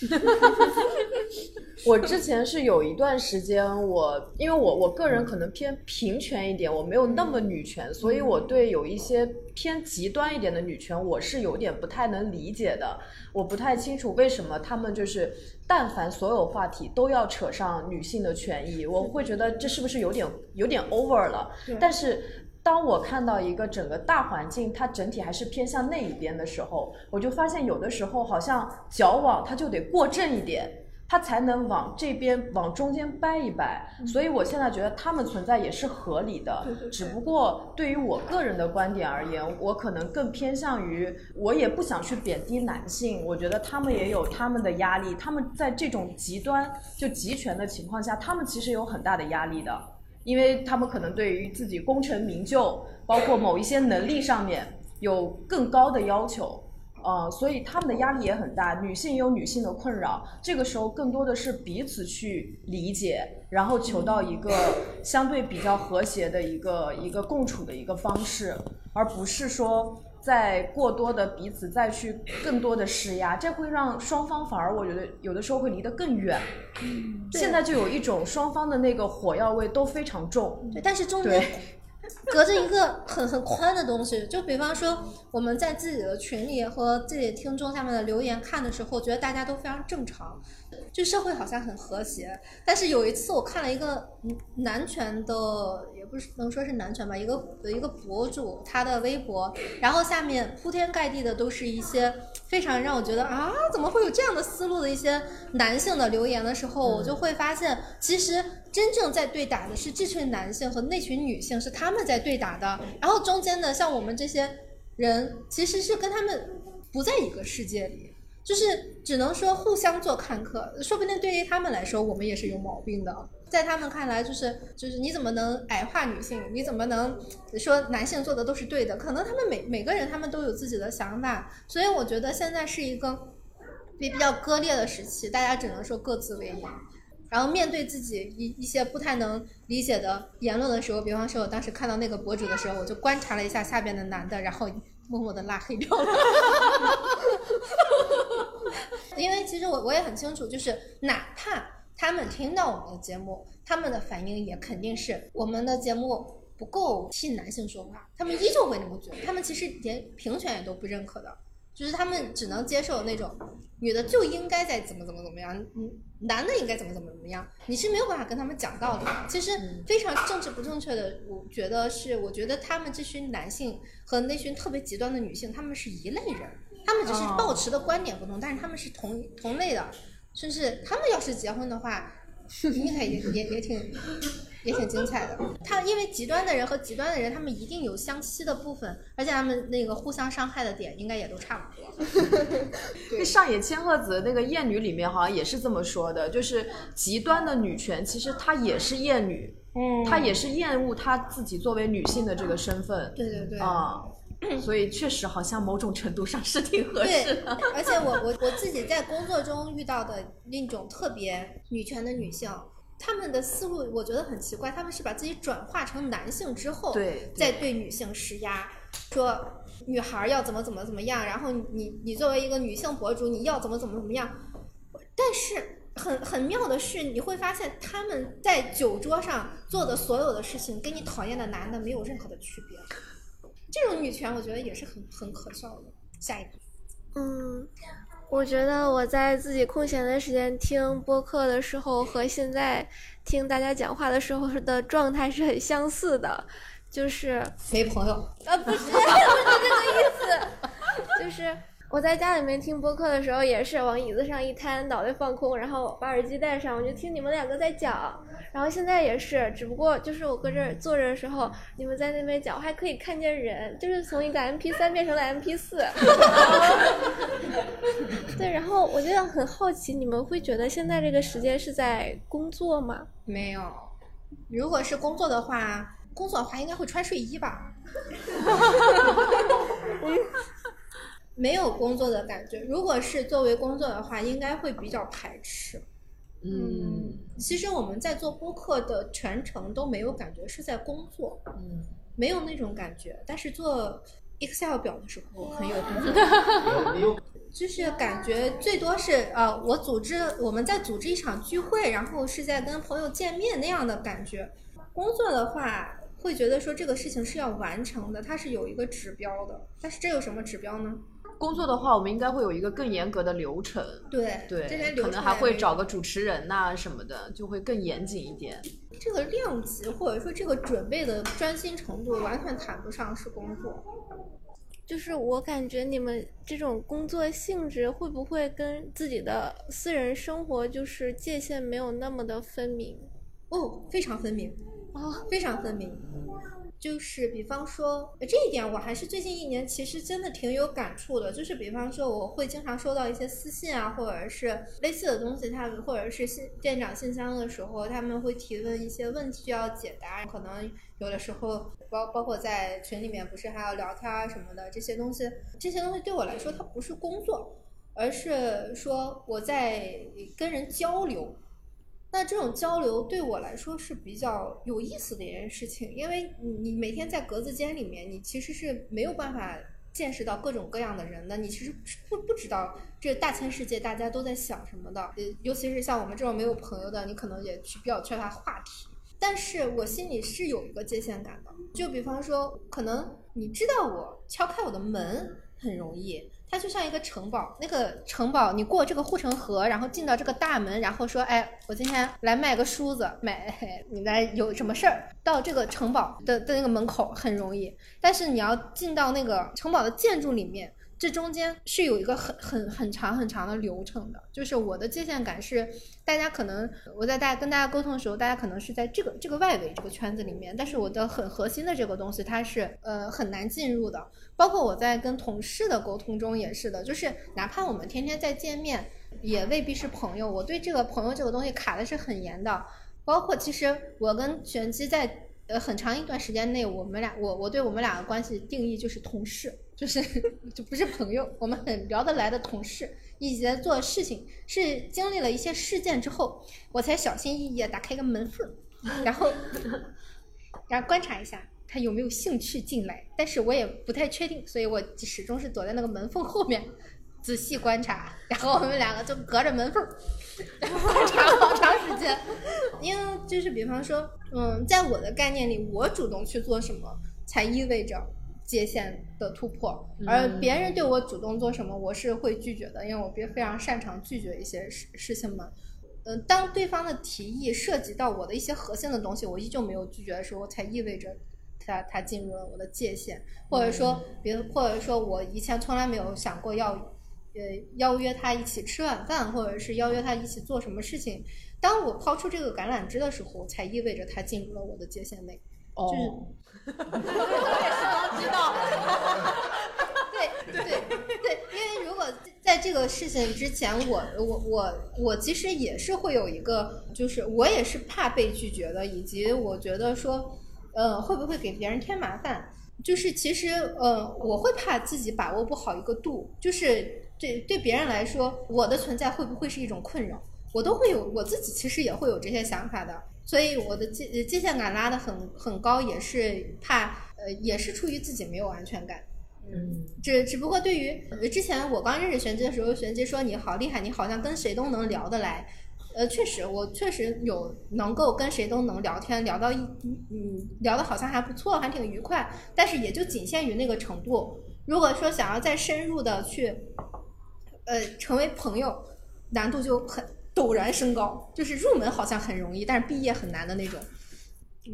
(laughs) 我之前是有一段时间，我因为我我个人可能偏平权一点，我没有那么女权，所以我对有一些偏极端一点的女权，我是有点不太能理解的。我不太清楚为什么他们就是但凡所有话题都要扯上女性的权益，我会觉得这是不是有点有点 over 了？但是。当我看到一个整个大环境，它整体还是偏向那一边的时候，我就发现有的时候好像矫枉它就得过正一点，它才能往这边往中间掰一掰。所以我现在觉得他们存在也是合理的，只不过对于我个人的观点而言，我可能更偏向于，我也不想去贬低男性，我觉得他们也有他们的压力，他们在这种极端就集权的情况下，他们其实有很大的压力的。因为他们可能对于自己功成名就，包括某一些能力上面有更高的要求，呃，所以他们的压力也很大。女性也有女性的困扰，这个时候更多的是彼此去理解，然后求到一个相对比较和谐的一个一个共处的一个方式，而不是说。在过多的彼此再去更多的施压，这会让双方反而我觉得有的时候会离得更远。现在就有一种双方的那个火药味都非常重。对，但是中间隔着一个很很宽的东西，就比方说我们在自己的群里和自己听众下面的留言看的时候，觉得大家都非常正常。就社会好像很和谐，但是有一次我看了一个男权的，也不是能说是男权吧，一个一个博主他的微博，然后下面铺天盖地的都是一些非常让我觉得啊，怎么会有这样的思路的一些男性的留言的时候，我就会发现，其实真正在对打的是这群男性和那群女性，是他们在对打的，然后中间的像我们这些人，其实是跟他们不在一个世界里。就是只能说互相做看客，说不定对于他们来说，我们也是有毛病的。在他们看来，就是就是你怎么能矮化女性？你怎么能说男性做的都是对的？可能他们每每个人他们都有自己的想法，所以我觉得现在是一个比比较割裂的时期，大家只能说各自为营。然后面对自己一一些不太能理解的言论的时候，比方说我当时看到那个博主的时候，我就观察了一下下边的男的，然后。默默的拉黑掉了，(laughs) 因为其实我我也很清楚，就是哪怕他们听到我们的节目，他们的反应也肯定是我们的节目不够替男性说话，他们依旧会那么觉得，他们其实连平权也都不认可的。就是他们只能接受那种女的就应该在怎么怎么怎么样，嗯，男的应该怎么怎么怎么样，你是没有办法跟他们讲道理。其实非常政治不正确的，我觉得是，我觉得他们这群男性和那群特别极端的女性，他们是一类人，他们只是抱持的观点不同，但是他们是同同类的，甚至他们要是结婚的话，(laughs) 应该也也也挺。也挺精彩的。他因为极端的人和极端的人，他们一定有相吸的部分，而且他们那个互相伤害的点应该也都差不多。(laughs) 那，上野千鹤子那个厌女里面好像也是这么说的，就是极端的女权其实她也是厌女，嗯，她也是厌恶她自己作为女性的这个身份。对对对。啊，所以确实好像某种程度上是挺合适的。而且我 (laughs) 我我自己在工作中遇到的那种特别女权的女性。他们的思路我觉得很奇怪，他们是把自己转化成男性之后，对再对女性施压，说女孩要怎么怎么怎么样，然后你你作为一个女性博主，你要怎么怎么怎么样。但是很很妙的是，你会发现他们在酒桌上做的所有的事情，跟你讨厌的男的没有任何的区别。这种女权，我觉得也是很很可笑的。下一个，嗯。我觉得我在自己空闲的时间听播客的时候，和现在听大家讲话的时候的状态是很相似的，就是没朋友啊，不是 (laughs) 不是这个意思，就是我在家里面听播客的时候，也是往椅子上一瘫，脑袋放空，然后把耳机戴上，我就听你们两个在讲。然后现在也是，只不过就是我搁这儿坐着的时候，你们在那边讲，我还可以看见人，就是从一个 M P 三变成了 M P 四。(laughs) 对，然后我就很好奇，你们会觉得现在这个时间是在工作吗？没有，如果是工作的话，工作的话应该会穿睡衣吧。(laughs) 没有工作的感觉。如果是作为工作的话，应该会比较排斥。嗯，其实我们在做播客的全程都没有感觉是在工作，嗯，没有那种感觉。但是做 Excel 表的时候很有工作，(laughs) 就是感觉最多是呃，我组织我们在组织一场聚会，然后是在跟朋友见面那样的感觉。工作的话，会觉得说这个事情是要完成的，它是有一个指标的。但是这有什么指标呢？工作的话，我们应该会有一个更严格的流程。对对，这些流程可能还会找个主持人呐、什么的，就会更严谨一点。这个量级或者说这个准备的专心程度，完全谈不上是工作。就是我感觉你们这种工作性质会不会跟自己的私人生活就是界限没有那么的分明？哦，非常分明，哦，非常分明。就是比方说，这一点我还是最近一年其实真的挺有感触的。就是比方说，我会经常收到一些私信啊，或者是类似的东西，他们或者是信店长信箱的时候，他们会提问一些问题要解答，可能有的时候包包括在群里面不是还要聊天啊什么的这些东西，这些东西对我来说它不是工作，而是说我在跟人交流。那这种交流对我来说是比较有意思的一件事情，因为你你每天在格子间里面，你其实是没有办法见识到各种各样的人的，你其实不不知道这大千世界大家都在想什么的，呃，尤其是像我们这种没有朋友的，你可能也去比较缺乏话题。但是我心里是有一个界限感的，就比方说，可能你知道我敲开我的门很容易。它就像一个城堡，那个城堡，你过这个护城河，然后进到这个大门，然后说，哎，我今天来卖个梳子，买 (laughs) 你来有什么事儿？到这个城堡的的那个门口很容易，但是你要进到那个城堡的建筑里面，这中间是有一个很很很长很长的流程的。就是我的界限感是，大家可能我在大家跟大家沟通的时候，大家可能是在这个这个外围这个圈子里面，但是我的很核心的这个东西，它是呃很难进入的。包括我在跟同事的沟通中也是的，就是哪怕我们天天在见面，也未必是朋友。我对这个朋友这个东西卡的是很严的。包括其实我跟玄机在呃很长一段时间内，我们俩我我对我们俩的关系定义就是同事，就是就不是朋友，我们很聊得来的同事，一起在做事情。是经历了一些事件之后，我才小心翼翼的打开一个门缝，然后 (laughs) 然后观察一下。他有没有兴趣进来？但是我也不太确定，所以我始终是躲在那个门缝后面，仔细观察。然后我们两个就隔着门缝 (laughs) 观察了好长时间。因为就是比方说，嗯，在我的概念里，我主动去做什么，才意味着界限的突破。而别人对我主动做什么，我是会拒绝的，因为我别非常擅长拒绝一些事事情嘛。嗯，当对方的提议涉及到我的一些核心的东西，我依旧没有拒绝的时候，才意味着。他他进入了我的界限，或者说别，或者说我以前从来没有想过要，呃，邀约他一起吃晚饭，或者是邀约他一起做什么事情。当我抛出这个橄榄枝的时候，才意味着他进入了我的界限内。哦，(laughs) 我也是都知道。对对对，因为如果在这个事情之前，我我我我其实也是会有一个，就是我也是怕被拒绝的，以及我觉得说。呃，会不会给别人添麻烦？就是其实，呃，我会怕自己把握不好一个度，就是对对别人来说，我的存在会不会是一种困扰？我都会有，我自己其实也会有这些想法的，所以我的界界限感拉得很很高，也是怕，呃，也是出于自己没有安全感。嗯，只只不过对于之前我刚认识玄机的时候，玄机说你好厉害，你好像跟谁都能聊得来。呃，确实，我确实有能够跟谁都能聊天，聊到一嗯，聊得好像还不错，还挺愉快，但是也就仅限于那个程度。如果说想要再深入的去，呃，成为朋友，难度就很陡然升高。就是入门好像很容易，但是毕业很难的那种。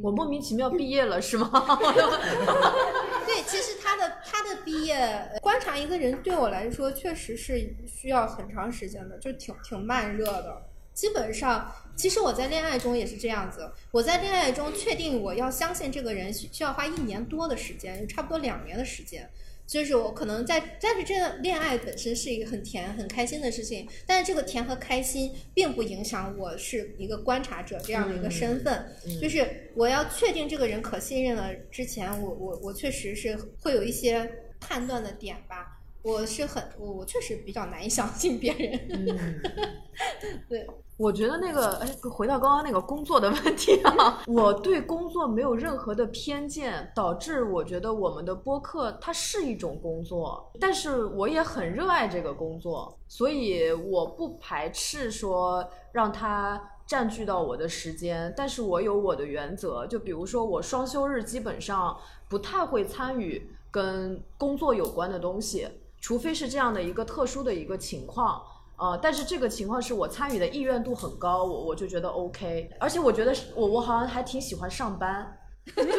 我莫名其妙毕业了是吗？(laughs) 对，其实他的他的毕业，呃观察一个人对我来说确实是需要很长时间的，就挺挺慢热的。基本上，其实我在恋爱中也是这样子。我在恋爱中确定我要相信这个人需需要花一年多的时间，差不多两年的时间。就是我可能在，但是这个恋爱本身是一个很甜、很开心的事情，但是这个甜和开心并不影响我是一个观察者这样的一个身份。嗯就是我要确定这个人可信任了之前，我我我确实是会有一些判断的点吧。我是很我我确实比较难以相信别人。嗯 (laughs) 对，我觉得那个，哎，回到刚刚那个工作的问题啊，我对工作没有任何的偏见，导致我觉得我们的播客它是一种工作，但是我也很热爱这个工作，所以我不排斥说让它占据到我的时间，但是我有我的原则，就比如说我双休日基本上不太会参与跟工作有关的东西，除非是这样的一个特殊的一个情况。呃，但是这个情况是我参与的意愿度很高，我我就觉得 OK，而且我觉得我我好像还挺喜欢上班，(laughs) 就是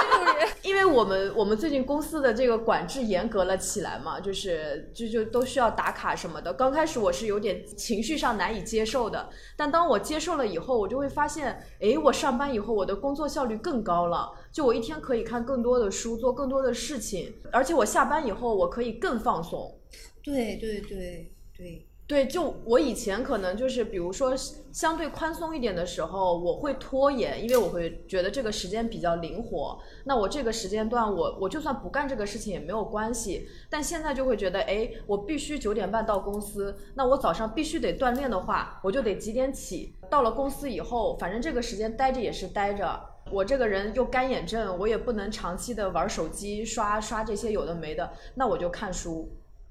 (laughs) 因为我们我们最近公司的这个管制严格了起来嘛，就是就就都需要打卡什么的。刚开始我是有点情绪上难以接受的，但当我接受了以后，我就会发现，哎，我上班以后我的工作效率更高了，就我一天可以看更多的书，做更多的事情，而且我下班以后我可以更放松。对对对对。对，对就我以前可能就是，比如说相对宽松一点的时候，我会拖延，因为我会觉得这个时间比较灵活。那我这个时间段，我我就算不干这个事情也没有关系。但现在就会觉得，哎，我必须九点半到公司，那我早上必须得锻炼的话，我就得几点起。到了公司以后，反正这个时间待着也是待着。我这个人又干眼症，我也不能长期的玩手机、刷刷这些有的没的，那我就看书。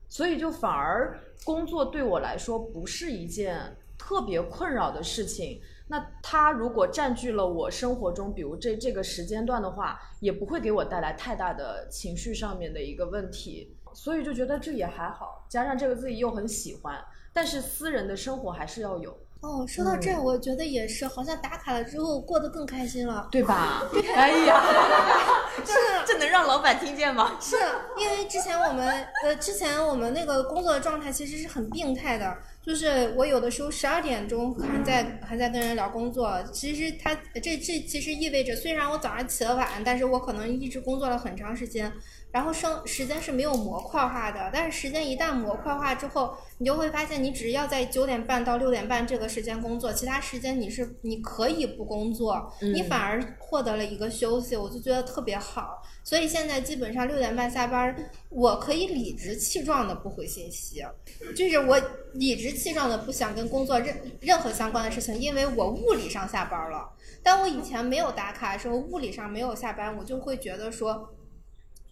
所以就反而工作对我来说不是一件特别困扰的事情。那它如果占据了我生活中，比如这这个时间段的话，也不会给我带来太大的情绪上面的一个问题。所以就觉得这也还好，加上这个自己又很喜欢，但是私人的生活还是要有。哦，说到这儿，我觉得也是，好像打卡了之后过得更开心了，对吧？(laughs) 对，哎呀，(laughs) 是这能让老板听见吗？(laughs) 是因为之前我们呃，之前我们那个工作的状态其实是很病态的，就是我有的时候十二点钟还在还在跟人聊工作，其实他这这其实意味着，虽然我早上起得晚，但是我可能一直工作了很长时间。然后生时间是没有模块化的，但是时间一旦模块化之后，你就会发现，你只要在九点半到六点半这个时间工作，其他时间你是你可以不工作，你反而获得了一个休息，我就觉得特别好。所以现在基本上六点半下班，我可以理直气壮的不回信息，就是我理直气壮的不想跟工作任任何相关的事情，因为我物理上下班了。但我以前没有打卡的时候，物理上没有下班，我就会觉得说。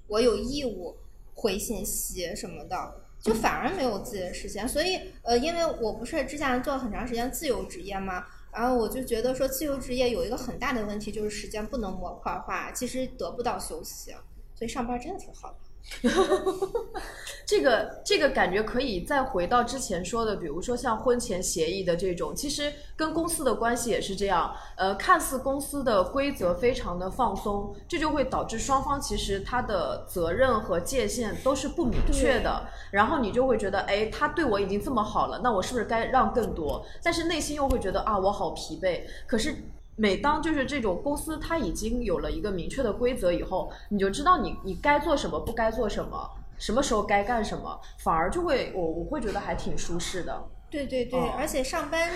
我有义务回信息什么的，就反而没有自己的时间。所以，呃，因为我不是之前做了很长时间自由职业嘛，然后我就觉得说，自由职业有一个很大的问题，就是时间不能模块化，其实得不到休息。所以上班真的挺好的。(laughs) 这个这个感觉可以再回到之前说的，比如说像婚前协议的这种，其实跟公司的关系也是这样。呃，看似公司的规则非常的放松，这就会导致双方其实他的责任和界限都是不明确的。然后你就会觉得，哎，他对我已经这么好了，那我是不是该让更多？但是内心又会觉得啊，我好疲惫。可是。每当就是这种公司，它已经有了一个明确的规则以后，你就知道你你该做什么，不该做什么，什么时候该干什么，反而就会我我会觉得还挺舒适的。对对对，而且上班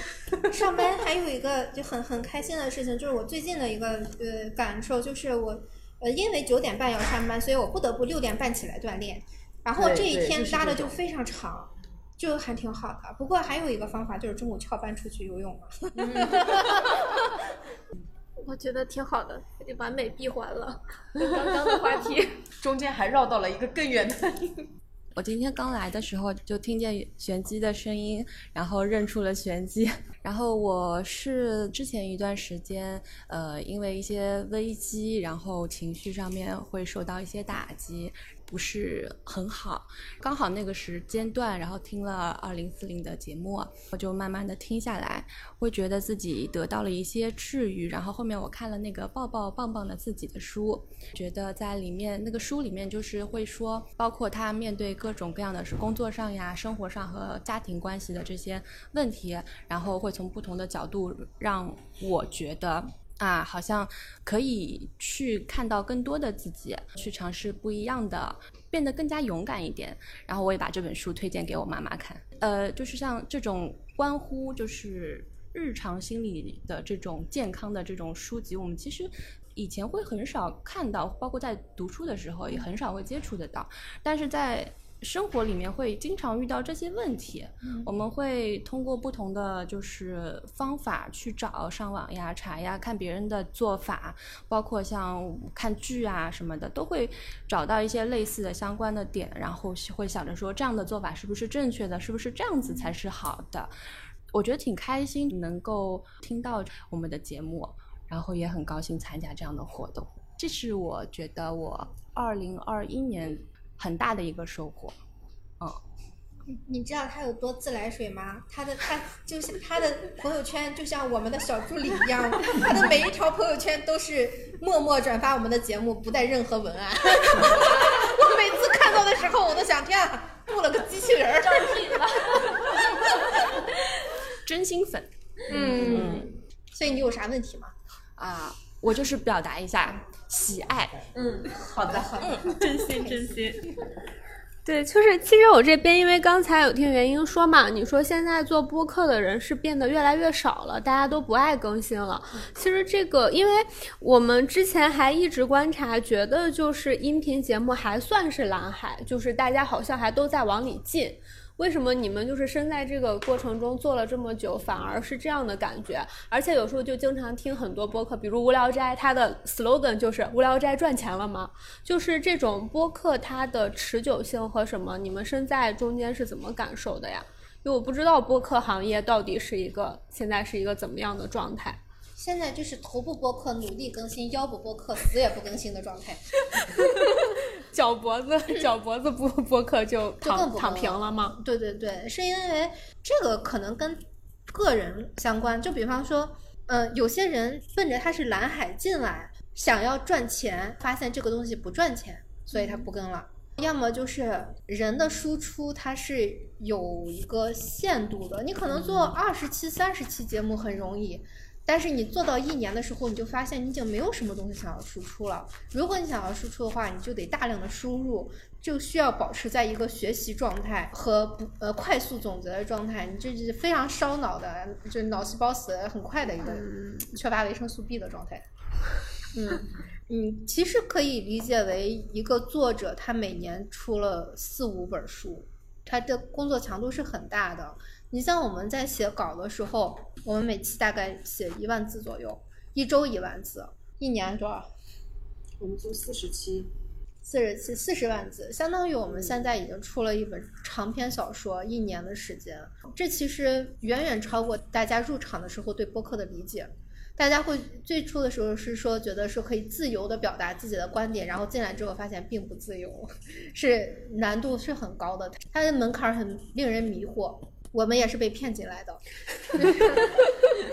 上班还有一个就很很开心的事情，就是我最近的一个呃感受，就是我呃因为九点半要上班，所以我不得不六点半起来锻炼，然后这一天拉的就非常长。就还挺好的，不过还有一个方法就是中午翘班出去游泳嘛。(laughs) 我觉得挺好的，完美闭环了。(laughs) 刚刚的话题 (laughs) 中间还绕到了一个更远的。(laughs) 我今天刚来的时候就听见玄机的声音，然后认出了玄机。然后我是之前一段时间，呃，因为一些危机，然后情绪上面会受到一些打击。不是很好。刚好那个时间段，然后听了二零四零的节目，我就慢慢的听下来，会觉得自己得到了一些治愈。然后后面我看了那个抱抱棒棒的自己的书，觉得在里面那个书里面就是会说，包括他面对各种各样的是工作上呀、生活上和家庭关系的这些问题，然后会从不同的角度让我觉得。啊，好像可以去看到更多的自己，去尝试不一样的，变得更加勇敢一点。然后我也把这本书推荐给我妈妈看。呃，就是像这种关乎就是日常心理的这种健康的这种书籍，我们其实以前会很少看到，包括在读书的时候也很少会接触得到。但是在生活里面会经常遇到这些问题，我们会通过不同的就是方法去找上网呀、查呀、看别人的做法，包括像看剧啊什么的，都会找到一些类似的相关的点，然后会想着说这样的做法是不是正确的，是不是这样子才是好的？我觉得挺开心能够听到我们的节目，然后也很高兴参加这样的活动，这是我觉得我二零二一年。很大的一个收获，嗯，你知道他有多自来水吗？他的他就像他的朋友圈就像我们的小助理一样，他的每一条朋友圈都是默默转发我们的节目，不带任何文案。(laughs) 我每次看到的时候，我都想，天啊，雇了个机器人儿，招聘了，真心粉。嗯，所以你有啥问题吗？啊，我就是表达一下。喜爱，嗯，好的，好的，真心 (laughs) 真心。对，就是其实我这边，因为刚才有听原英说嘛，你说现在做播客的人是变得越来越少了，大家都不爱更新了。其实这个，因为我们之前还一直观察，觉得就是音频节目还算是蓝海，就是大家好像还都在往里进。为什么你们就是身在这个过程中做了这么久，反而是这样的感觉？而且有时候就经常听很多播客，比如无聊斋，它的 slogan 就是“无聊斋赚钱了吗？”就是这种播客它的持久性和什么，你们身在中间是怎么感受的呀？因为我不知道播客行业到底是一个现在是一个怎么样的状态。现在就是头部播客努力更新，腰部播客死也不更新的状态。(laughs) 脚脖子脚脖子播播客就躺躺平了吗？对对对，是因为这个可能跟个人相关。就比方说，嗯，有些人奔着他是蓝海进来，想要赚钱，发现这个东西不赚钱，所以他不跟了。要么就是人的输出它是有一个限度的，你可能做二十期、三十期节目很容易。但是你做到一年的时候，你就发现你已经没有什么东西想要输出了。如果你想要输出的话，你就得大量的输入，就需要保持在一个学习状态和不呃快速总结的状态。你这是非常烧脑的，就脑细胞死的很快的一个缺乏维生素 B 的状态。嗯嗯，其实可以理解为一个作者他每年出了四五本书，他的工作强度是很大的。你像我们在写稿的时候，我们每期大概写一万字左右，一周一万字，一年多少？我们做四十期，四十期四十万字，相当于我们现在已经出了一本长篇小说，一年的时间，这其实远远超过大家入场的时候对播客的理解。大家会最初的时候是说觉得是可以自由的表达自己的观点，然后进来之后发现并不自由，(laughs) 是难度是很高的，它的门槛很令人迷惑。我们也是被骗进来的，(laughs)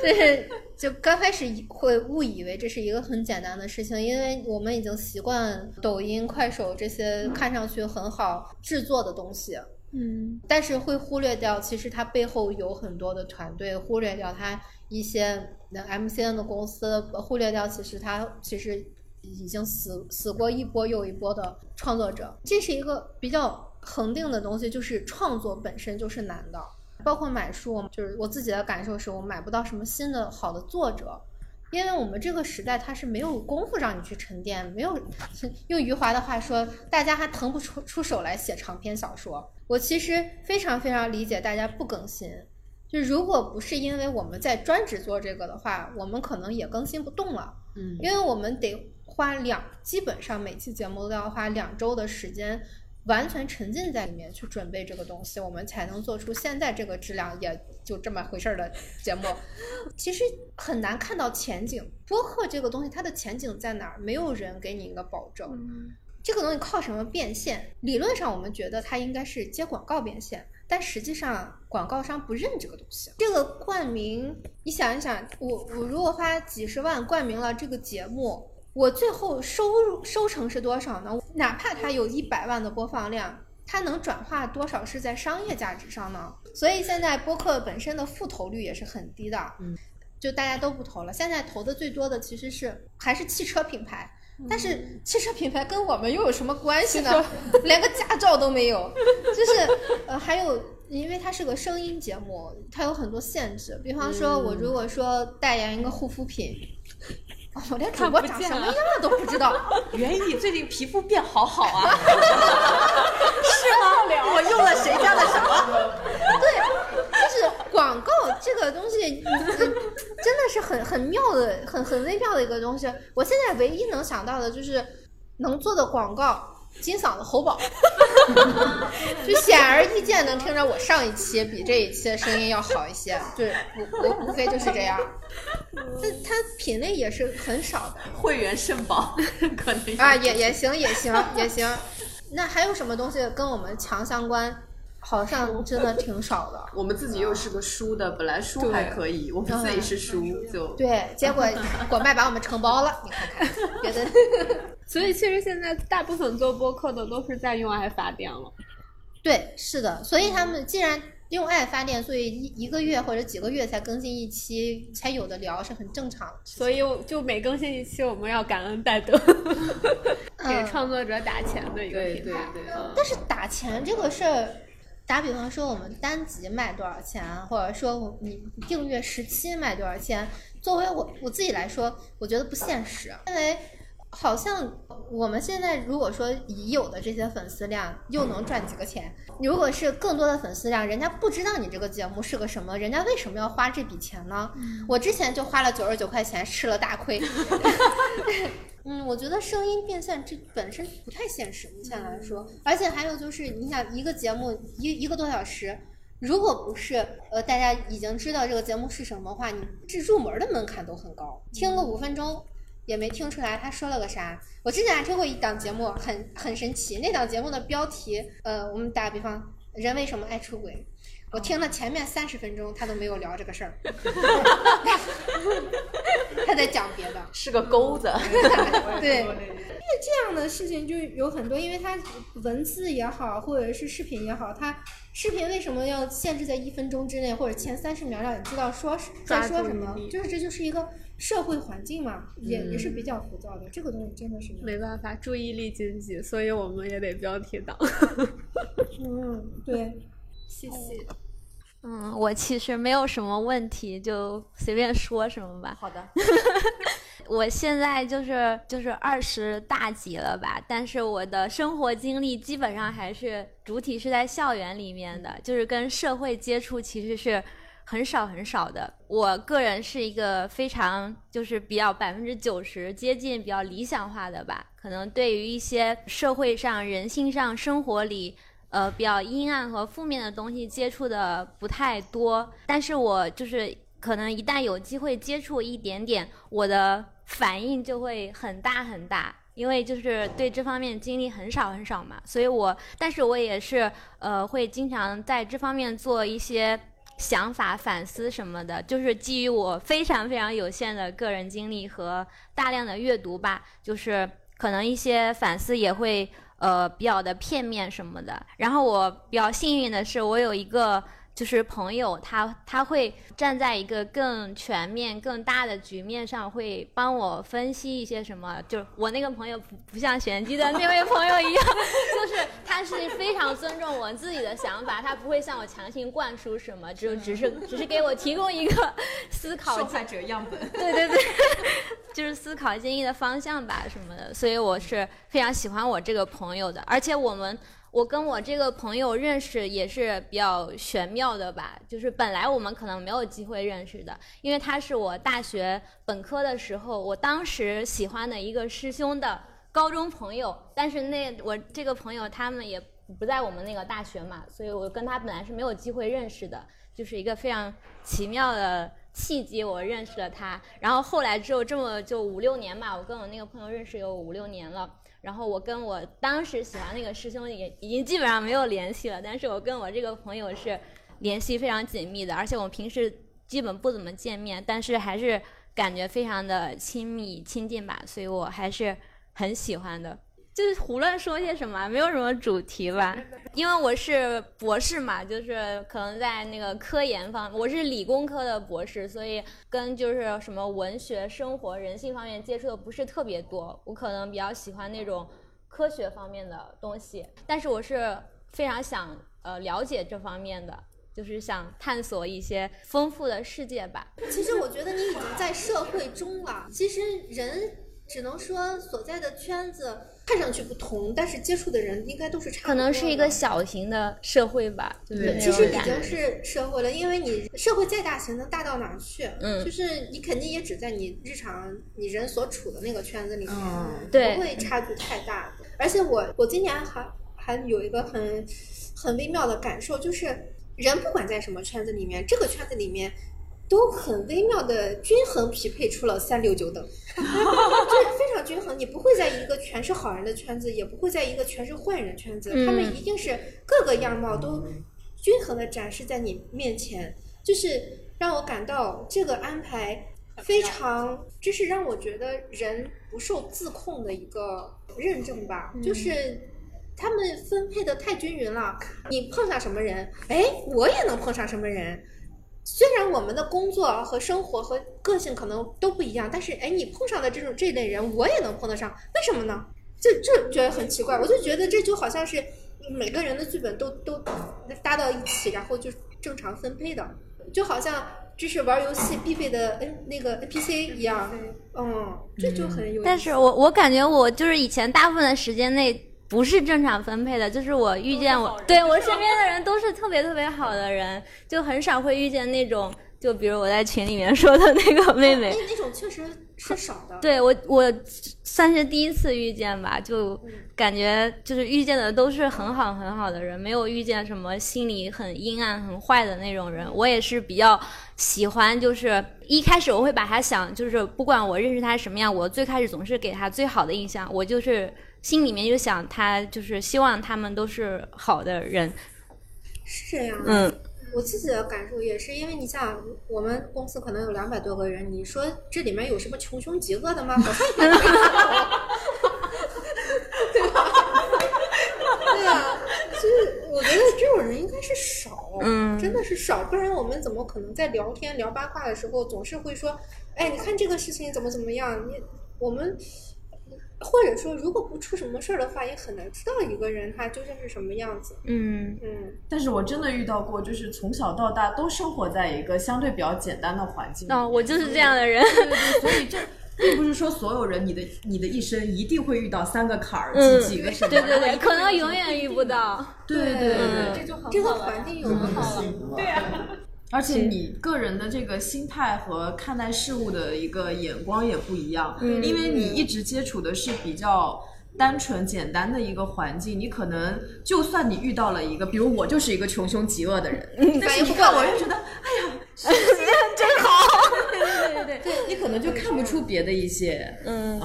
就是就刚开始会误以为这是一个很简单的事情，因为我们已经习惯抖音、快手这些看上去很好制作的东西，嗯，但是会忽略掉其实它背后有很多的团队，忽略掉它一些 MCN 的公司，忽略掉其实它其实已经死死过一波又一波的创作者，这是一个比较恒定的东西，就是创作本身就是难的。包括买书，就是我自己的感受是我买不到什么新的好的作者，因为我们这个时代它是没有功夫让你去沉淀，没有 (laughs) 用余华的话说，大家还腾不出出手来写长篇小说。我其实非常非常理解大家不更新，就如果不是因为我们在专职做这个的话，我们可能也更新不动了。嗯，因为我们得花两，基本上每期节目都要花两周的时间。完全沉浸在里面去准备这个东西，我们才能做出现在这个质量也就这么回事儿的节目。其实很难看到前景，播客这个东西它的前景在哪儿？没有人给你一个保证。这个东西靠什么变现？理论上我们觉得它应该是接广告变现，但实际上广告商不认这个东西。这个冠名，你想一想，我我如果花几十万冠名了这个节目，我最后收入收成是多少呢？哪怕它有一百万的播放量，它能转化多少是在商业价值上呢？所以现在播客本身的复投率也是很低的，嗯，就大家都不投了。现在投的最多的其实是还是汽车品牌。但是汽车品牌跟我们又有什么关系呢？连个驾照都没有，就是呃，还有，因为它是个声音节目，它有很多限制。比方说，我如果说代言一个护肤品，我连主播长什么样都不知道。(laughs) 袁毅最近皮肤变好好啊，(laughs) 是吗？我用了谁家的什么？(laughs) 对，就是广告这个东西，真的是很很妙的、很很微妙的一个东西。我现在唯一能想到的就是能做的广告。金嗓子喉宝，(laughs) 就显而易见能听着我上一期比这一期的声音要好一些，就是无无无非就是这样。(laughs) 它它品类也是很少的，会员肾宝 (laughs) 可能啊也也行也行也行。那还有什么东西跟我们强相关？好像真的挺少的。我们自己又是个书的，本来书还可以，我们自己是书就对，结果 (laughs) 果麦把我们承包了，你看看，觉得。所以其实现在大部分做播客的都是在用爱发电了。对，是的，所以他们既然用爱发电，所以一一个月或者几个月才更新一期，才有的聊是很正常。所以就每更新一期，我们要感恩戴德，(laughs) 给创作者打钱的一个平台。对对对。但是打钱这个事儿。打比方说，我们单集卖多少钱，或者说你订阅十期卖多少钱？作为我我自己来说，我觉得不现实，因为好像我们现在如果说已有的这些粉丝量又能赚几个钱？如果是更多的粉丝量，人家不知道你这个节目是个什么，人家为什么要花这笔钱呢？我之前就花了九十九块钱吃了大亏。(laughs) 嗯，我觉得声音变现这本身不太现实，目前来说。而且还有就是，你想一个节目一一个多小时，如果不是呃大家已经知道这个节目是什么话，你这入门的门槛都很高，听个五分钟也没听出来他说了个啥。我之前还听过一档节目，很很神奇，那档节目的标题，呃，我们打个比方，人为什么爱出轨？我听了前面三十分钟，他都没有聊这个事儿，(laughs) 他在讲别的，是个钩子。(laughs) 对，因为这样的事情就有很多，因为它文字也好，或者是视频也好，它视频为什么要限制在一分钟之内，或者前三十秒让你知道说在说什么？就是这就是一个社会环境嘛，也也是比较浮躁的。这个东西真的是没办法，注意力经济，所以我们也得标题党。(laughs) 嗯，对。(laughs) 谢谢。嗯，我其实没有什么问题，就随便说什么吧。好的。(laughs) 我现在就是就是二十大几了吧，但是我的生活经历基本上还是主体是在校园里面的，就是跟社会接触其实是很少很少的。我个人是一个非常就是比较百分之九十接近比较理想化的吧，可能对于一些社会上、人性上、生活里。呃，比较阴暗和负面的东西接触的不太多，但是我就是可能一旦有机会接触一点点，我的反应就会很大很大，因为就是对这方面经历很少很少嘛，所以我，但是我也是呃会经常在这方面做一些想法反思什么的，就是基于我非常非常有限的个人经历和大量的阅读吧，就是可能一些反思也会。呃，比较的片面什么的。然后我比较幸运的是，我有一个就是朋友，他他会站在一个更全面、更大的局面上，会帮我分析一些什么。就我那个朋友不不像玄机的那位朋友一样，(laughs) 就是他是非常尊重我自己的想法，他不会向我强行灌输什么，就只是只是给我提供一个 (laughs) 思考。受害者样本。对对对。(laughs) 就是思考建议的方向吧，什么的，所以我是非常喜欢我这个朋友的。而且我们，我跟我这个朋友认识也是比较玄妙的吧。就是本来我们可能没有机会认识的，因为他是我大学本科的时候，我当时喜欢的一个师兄的高中朋友。但是那我这个朋友他们也不在我们那个大学嘛，所以我跟他本来是没有机会认识的，就是一个非常奇妙的。契机，我认识了他，然后后来之后这么就五六年吧，我跟我那个朋友认识有五六年了，然后我跟我当时喜欢那个师兄也已经基本上没有联系了，但是我跟我这个朋友是联系非常紧密的，而且我们平时基本不怎么见面，但是还是感觉非常的亲密亲近吧，所以我还是很喜欢的。就是胡乱说些什么，没有什么主题吧。因为我是博士嘛，就是可能在那个科研方，我是理工科的博士，所以跟就是什么文学、生活、人性方面接触的不是特别多。我可能比较喜欢那种科学方面的东西，但是我是非常想呃了解这方面的，就是想探索一些丰富的世界吧。其实我觉得你已经在社会中了。其实人只能说所在的圈子看上去不同，但是接触的人应该都是差不多。可能是一个小型的社会吧，对其实已种感觉经是社会了，因为你社会再大，型能大到哪儿去？嗯就是你肯定也只在你日常你人所处的那个圈子里面，不会差距太大。而且我我今年还还有一个很很微妙的感受，就是人不管在什么圈子里面，这个圈子里面。都很微妙的均衡匹配出了三六九等，(laughs) 就是非常均衡。你不会在一个全是好人的圈子，也不会在一个全是坏人的圈子，他们嗯一定是各个样貌都均衡的展示在你面前，就是让我感到这个安排非常，就是让我觉得人不受自控的一个认证吧，嗯就是。他们分配的太均匀了，你碰上什么人，哎，我也能碰上什么人。虽然我们的工作和生活和个性可能都不一样，但是哎，你碰上的这种这类人，我也能碰得上，为什么呢？这这觉得很奇怪，我就觉得这就好像是每个人的剧本都都搭到一起，然后就正常分配的，就好像这是玩游戏必备的 N 那个 NPC 一样，嗯，这就很有意思。但是我我感觉我就是以前大部分的时间内不是正常分配的，就是我遇见我对我身边的人都是特别特别好的人，就很少会遇见那种，就比如我在群里面说的那个妹妹那，那种确实是少的。对我我算是第一次遇见吧，就感觉就是遇见的都是很好很好的人，没有遇见什么心里很阴暗很坏的那种人。我也是比较喜欢，就是一开始我会把他想，就是不管我认识他什么样，我最开始总是给他最好的印象，我就是心里面就想他，就是希望他们都是好的人。是这样。嗯，我自己的感受也是，因为你像我们公司可能有两百多个人，你说这里面有什么穷凶极恶的吗？(laughs) 好像也没有，对吧？对啊，就是我觉得这种人应该是少，嗯真的是少，不然我们怎么可能在聊天聊八卦的时候总是会说，哎，你看这个事情怎么怎么样？你我们。或者说，如果不出什么事儿的话，也很难知道一个人他究竟是什么样子。嗯嗯，但是我真的遇到过，就是从小到大都生活在一个相对比较简单的环境里。哦我就是这样的人对对对，所以这并不是说所有人你的你的一生一定会遇到三个坎儿，嗯几几个什么，对对对，可能永远遇不到。对对对嗯，这就很这个环境有很好了。对呀、而且你个人的这个心态和看待事物的一个眼光也不一样，嗯因为你一直接触的是比较。单纯简单的一个环境，你可能就算你遇到了一个，比如我就是一个穷凶极恶的人，但是你看我就觉得，哎呀，(laughs) 世界真好，对对对对对，你可能就看不出别的一些，嗯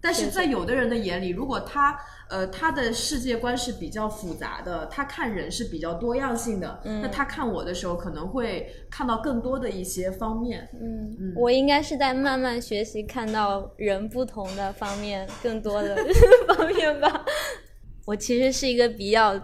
但是在有的人的眼里，如果他呃他的世界观是比较复杂的，他看人是比较多样性的，嗯那他看我的时候可能会看到更多的一些方面。嗯，我应该是在慢慢学习，看到人不同的方面，更多的 (laughs) 方面吧。我其实是一个比较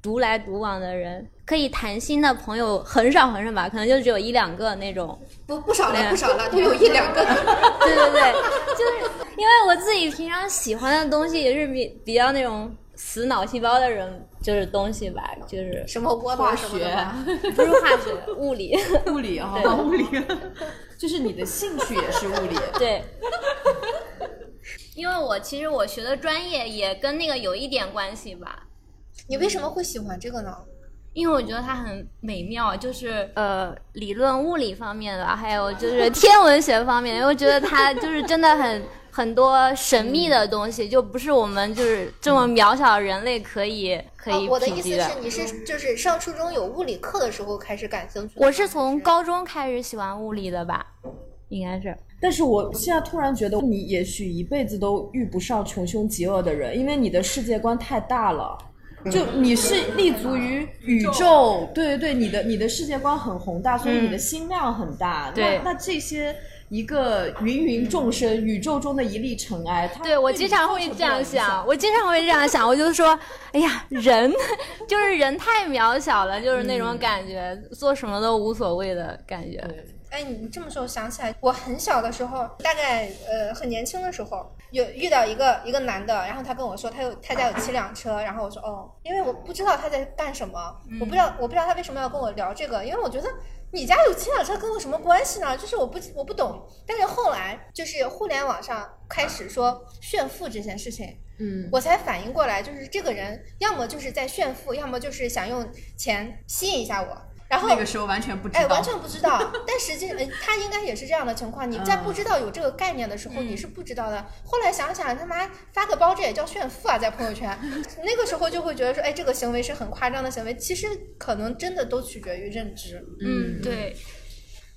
独来独往的人，可以谈心的朋友很少很少吧，可能就只有一两个那种。不不少了，不少了，都有一两个。(laughs) 对对对，就是因为我自己平常喜欢的东西也是比比较那种死脑细胞的人，就是东西吧，就是什么窝化学不是化学，物理，物理啊，对物理，(laughs) 就是你的兴趣也是物理。(laughs) 对。因为我其实我学的专业也跟那个有一点关系吧。你为什么会喜欢这个呢？因为我觉得它很美妙，就是呃理论物理方面的，还有就是 (laughs) 天文学方面的，因为我觉得它就是真的很很多神秘的东西，就不是我们就是这么渺小的人类可以可以哦我的意思是，你是就是上初中有物理课的时候开始感兴趣？我是从高中开始喜欢物理的吧。应该是。但是我现在突然觉得，你也许一辈子都遇不上穷凶极恶的人，因为你的世界观太大了。就你是立足于宇宙，对对对，你的你的世界观很宏大，所以你的心量很大。对。那那这些一个芸芸众生，宇宙中的一粒尘埃，它对我经常会这样想，我经常会这样想，我就说，哎呀，人 (laughs) 就是人太渺小了，就是那种感觉，做什么都无所谓的感觉。哎，你这么说，我想起来，我很小的时候，大概呃很年轻的时候，有遇到一个一个男的，然后他跟我说他有他家有七辆车，然后我说哦，因为我不知道他在干什么，我不知道我不知道他为什么要跟我聊这个，因为我觉得你家有七辆车跟我什么关系呢？就是我不我不懂。但是后来就是互联网上开始说炫富这件事情，嗯我才反应过来，就是这个人要么就是在炫富，要么就是想用钱吸引一下我。然后那个时候完全不知道哎，完全不知道。但实际，呃他应该也是这样的情况。你在不知道有这个概念的时候，你是不知道的。后来想想，他妈发个包，这也叫炫富啊，在朋友圈。那个时候就会觉得说，哎，这个行为是很夸张的行为。其实可能真的都取决于认知。嗯，对。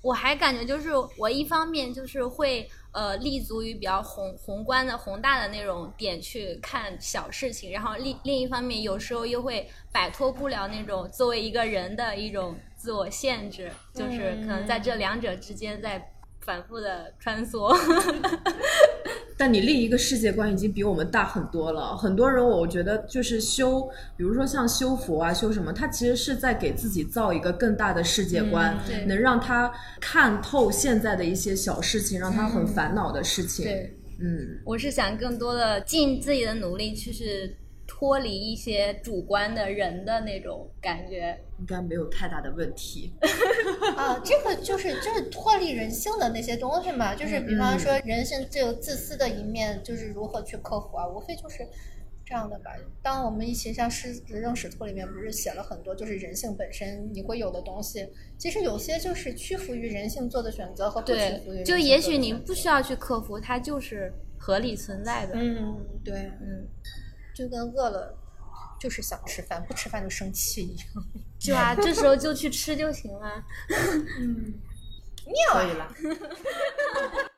我还感觉就是我一方面就是会呃立足于比较宏宏观的宏大的那种点去看小事情，然后另另一方面有时候又会摆脱不了那种作为一个人的一种自我限制，就是可能在这两者之间在反复的穿梭。(laughs) 但你另一个世界观已经比我们大很多了。很多人，我觉得就是修，比如说像修佛啊，修什么，他其实是在给自己造一个更大的世界观，能让他看透现在的一些小事情，让他很嗯烦恼的事情。对，嗯，我是想更多的尽自己的努力，就是脱离一些主观的人的那种感觉。应该没有太大的问题。(laughs) 啊，这个就是就是脱离人性的那些东西嘛，就是比方说人性最有自私的一面，就是如何去克服啊，无非就是这样的吧。当我们一起像《狮子扔使徒》里面不是写了很多，就是人性本身你会有的东西，其实有些就是屈服于人性做的选择和不屈服于人对，就也许你不需要去克服，它就是合理存在的。嗯，对，嗯，就跟饿了就是想吃饭，不吃饭就生气一样。(laughs) 对吧？(laughs) 这时候就去吃就行了。嗯，(laughs) 妙啊！可以了。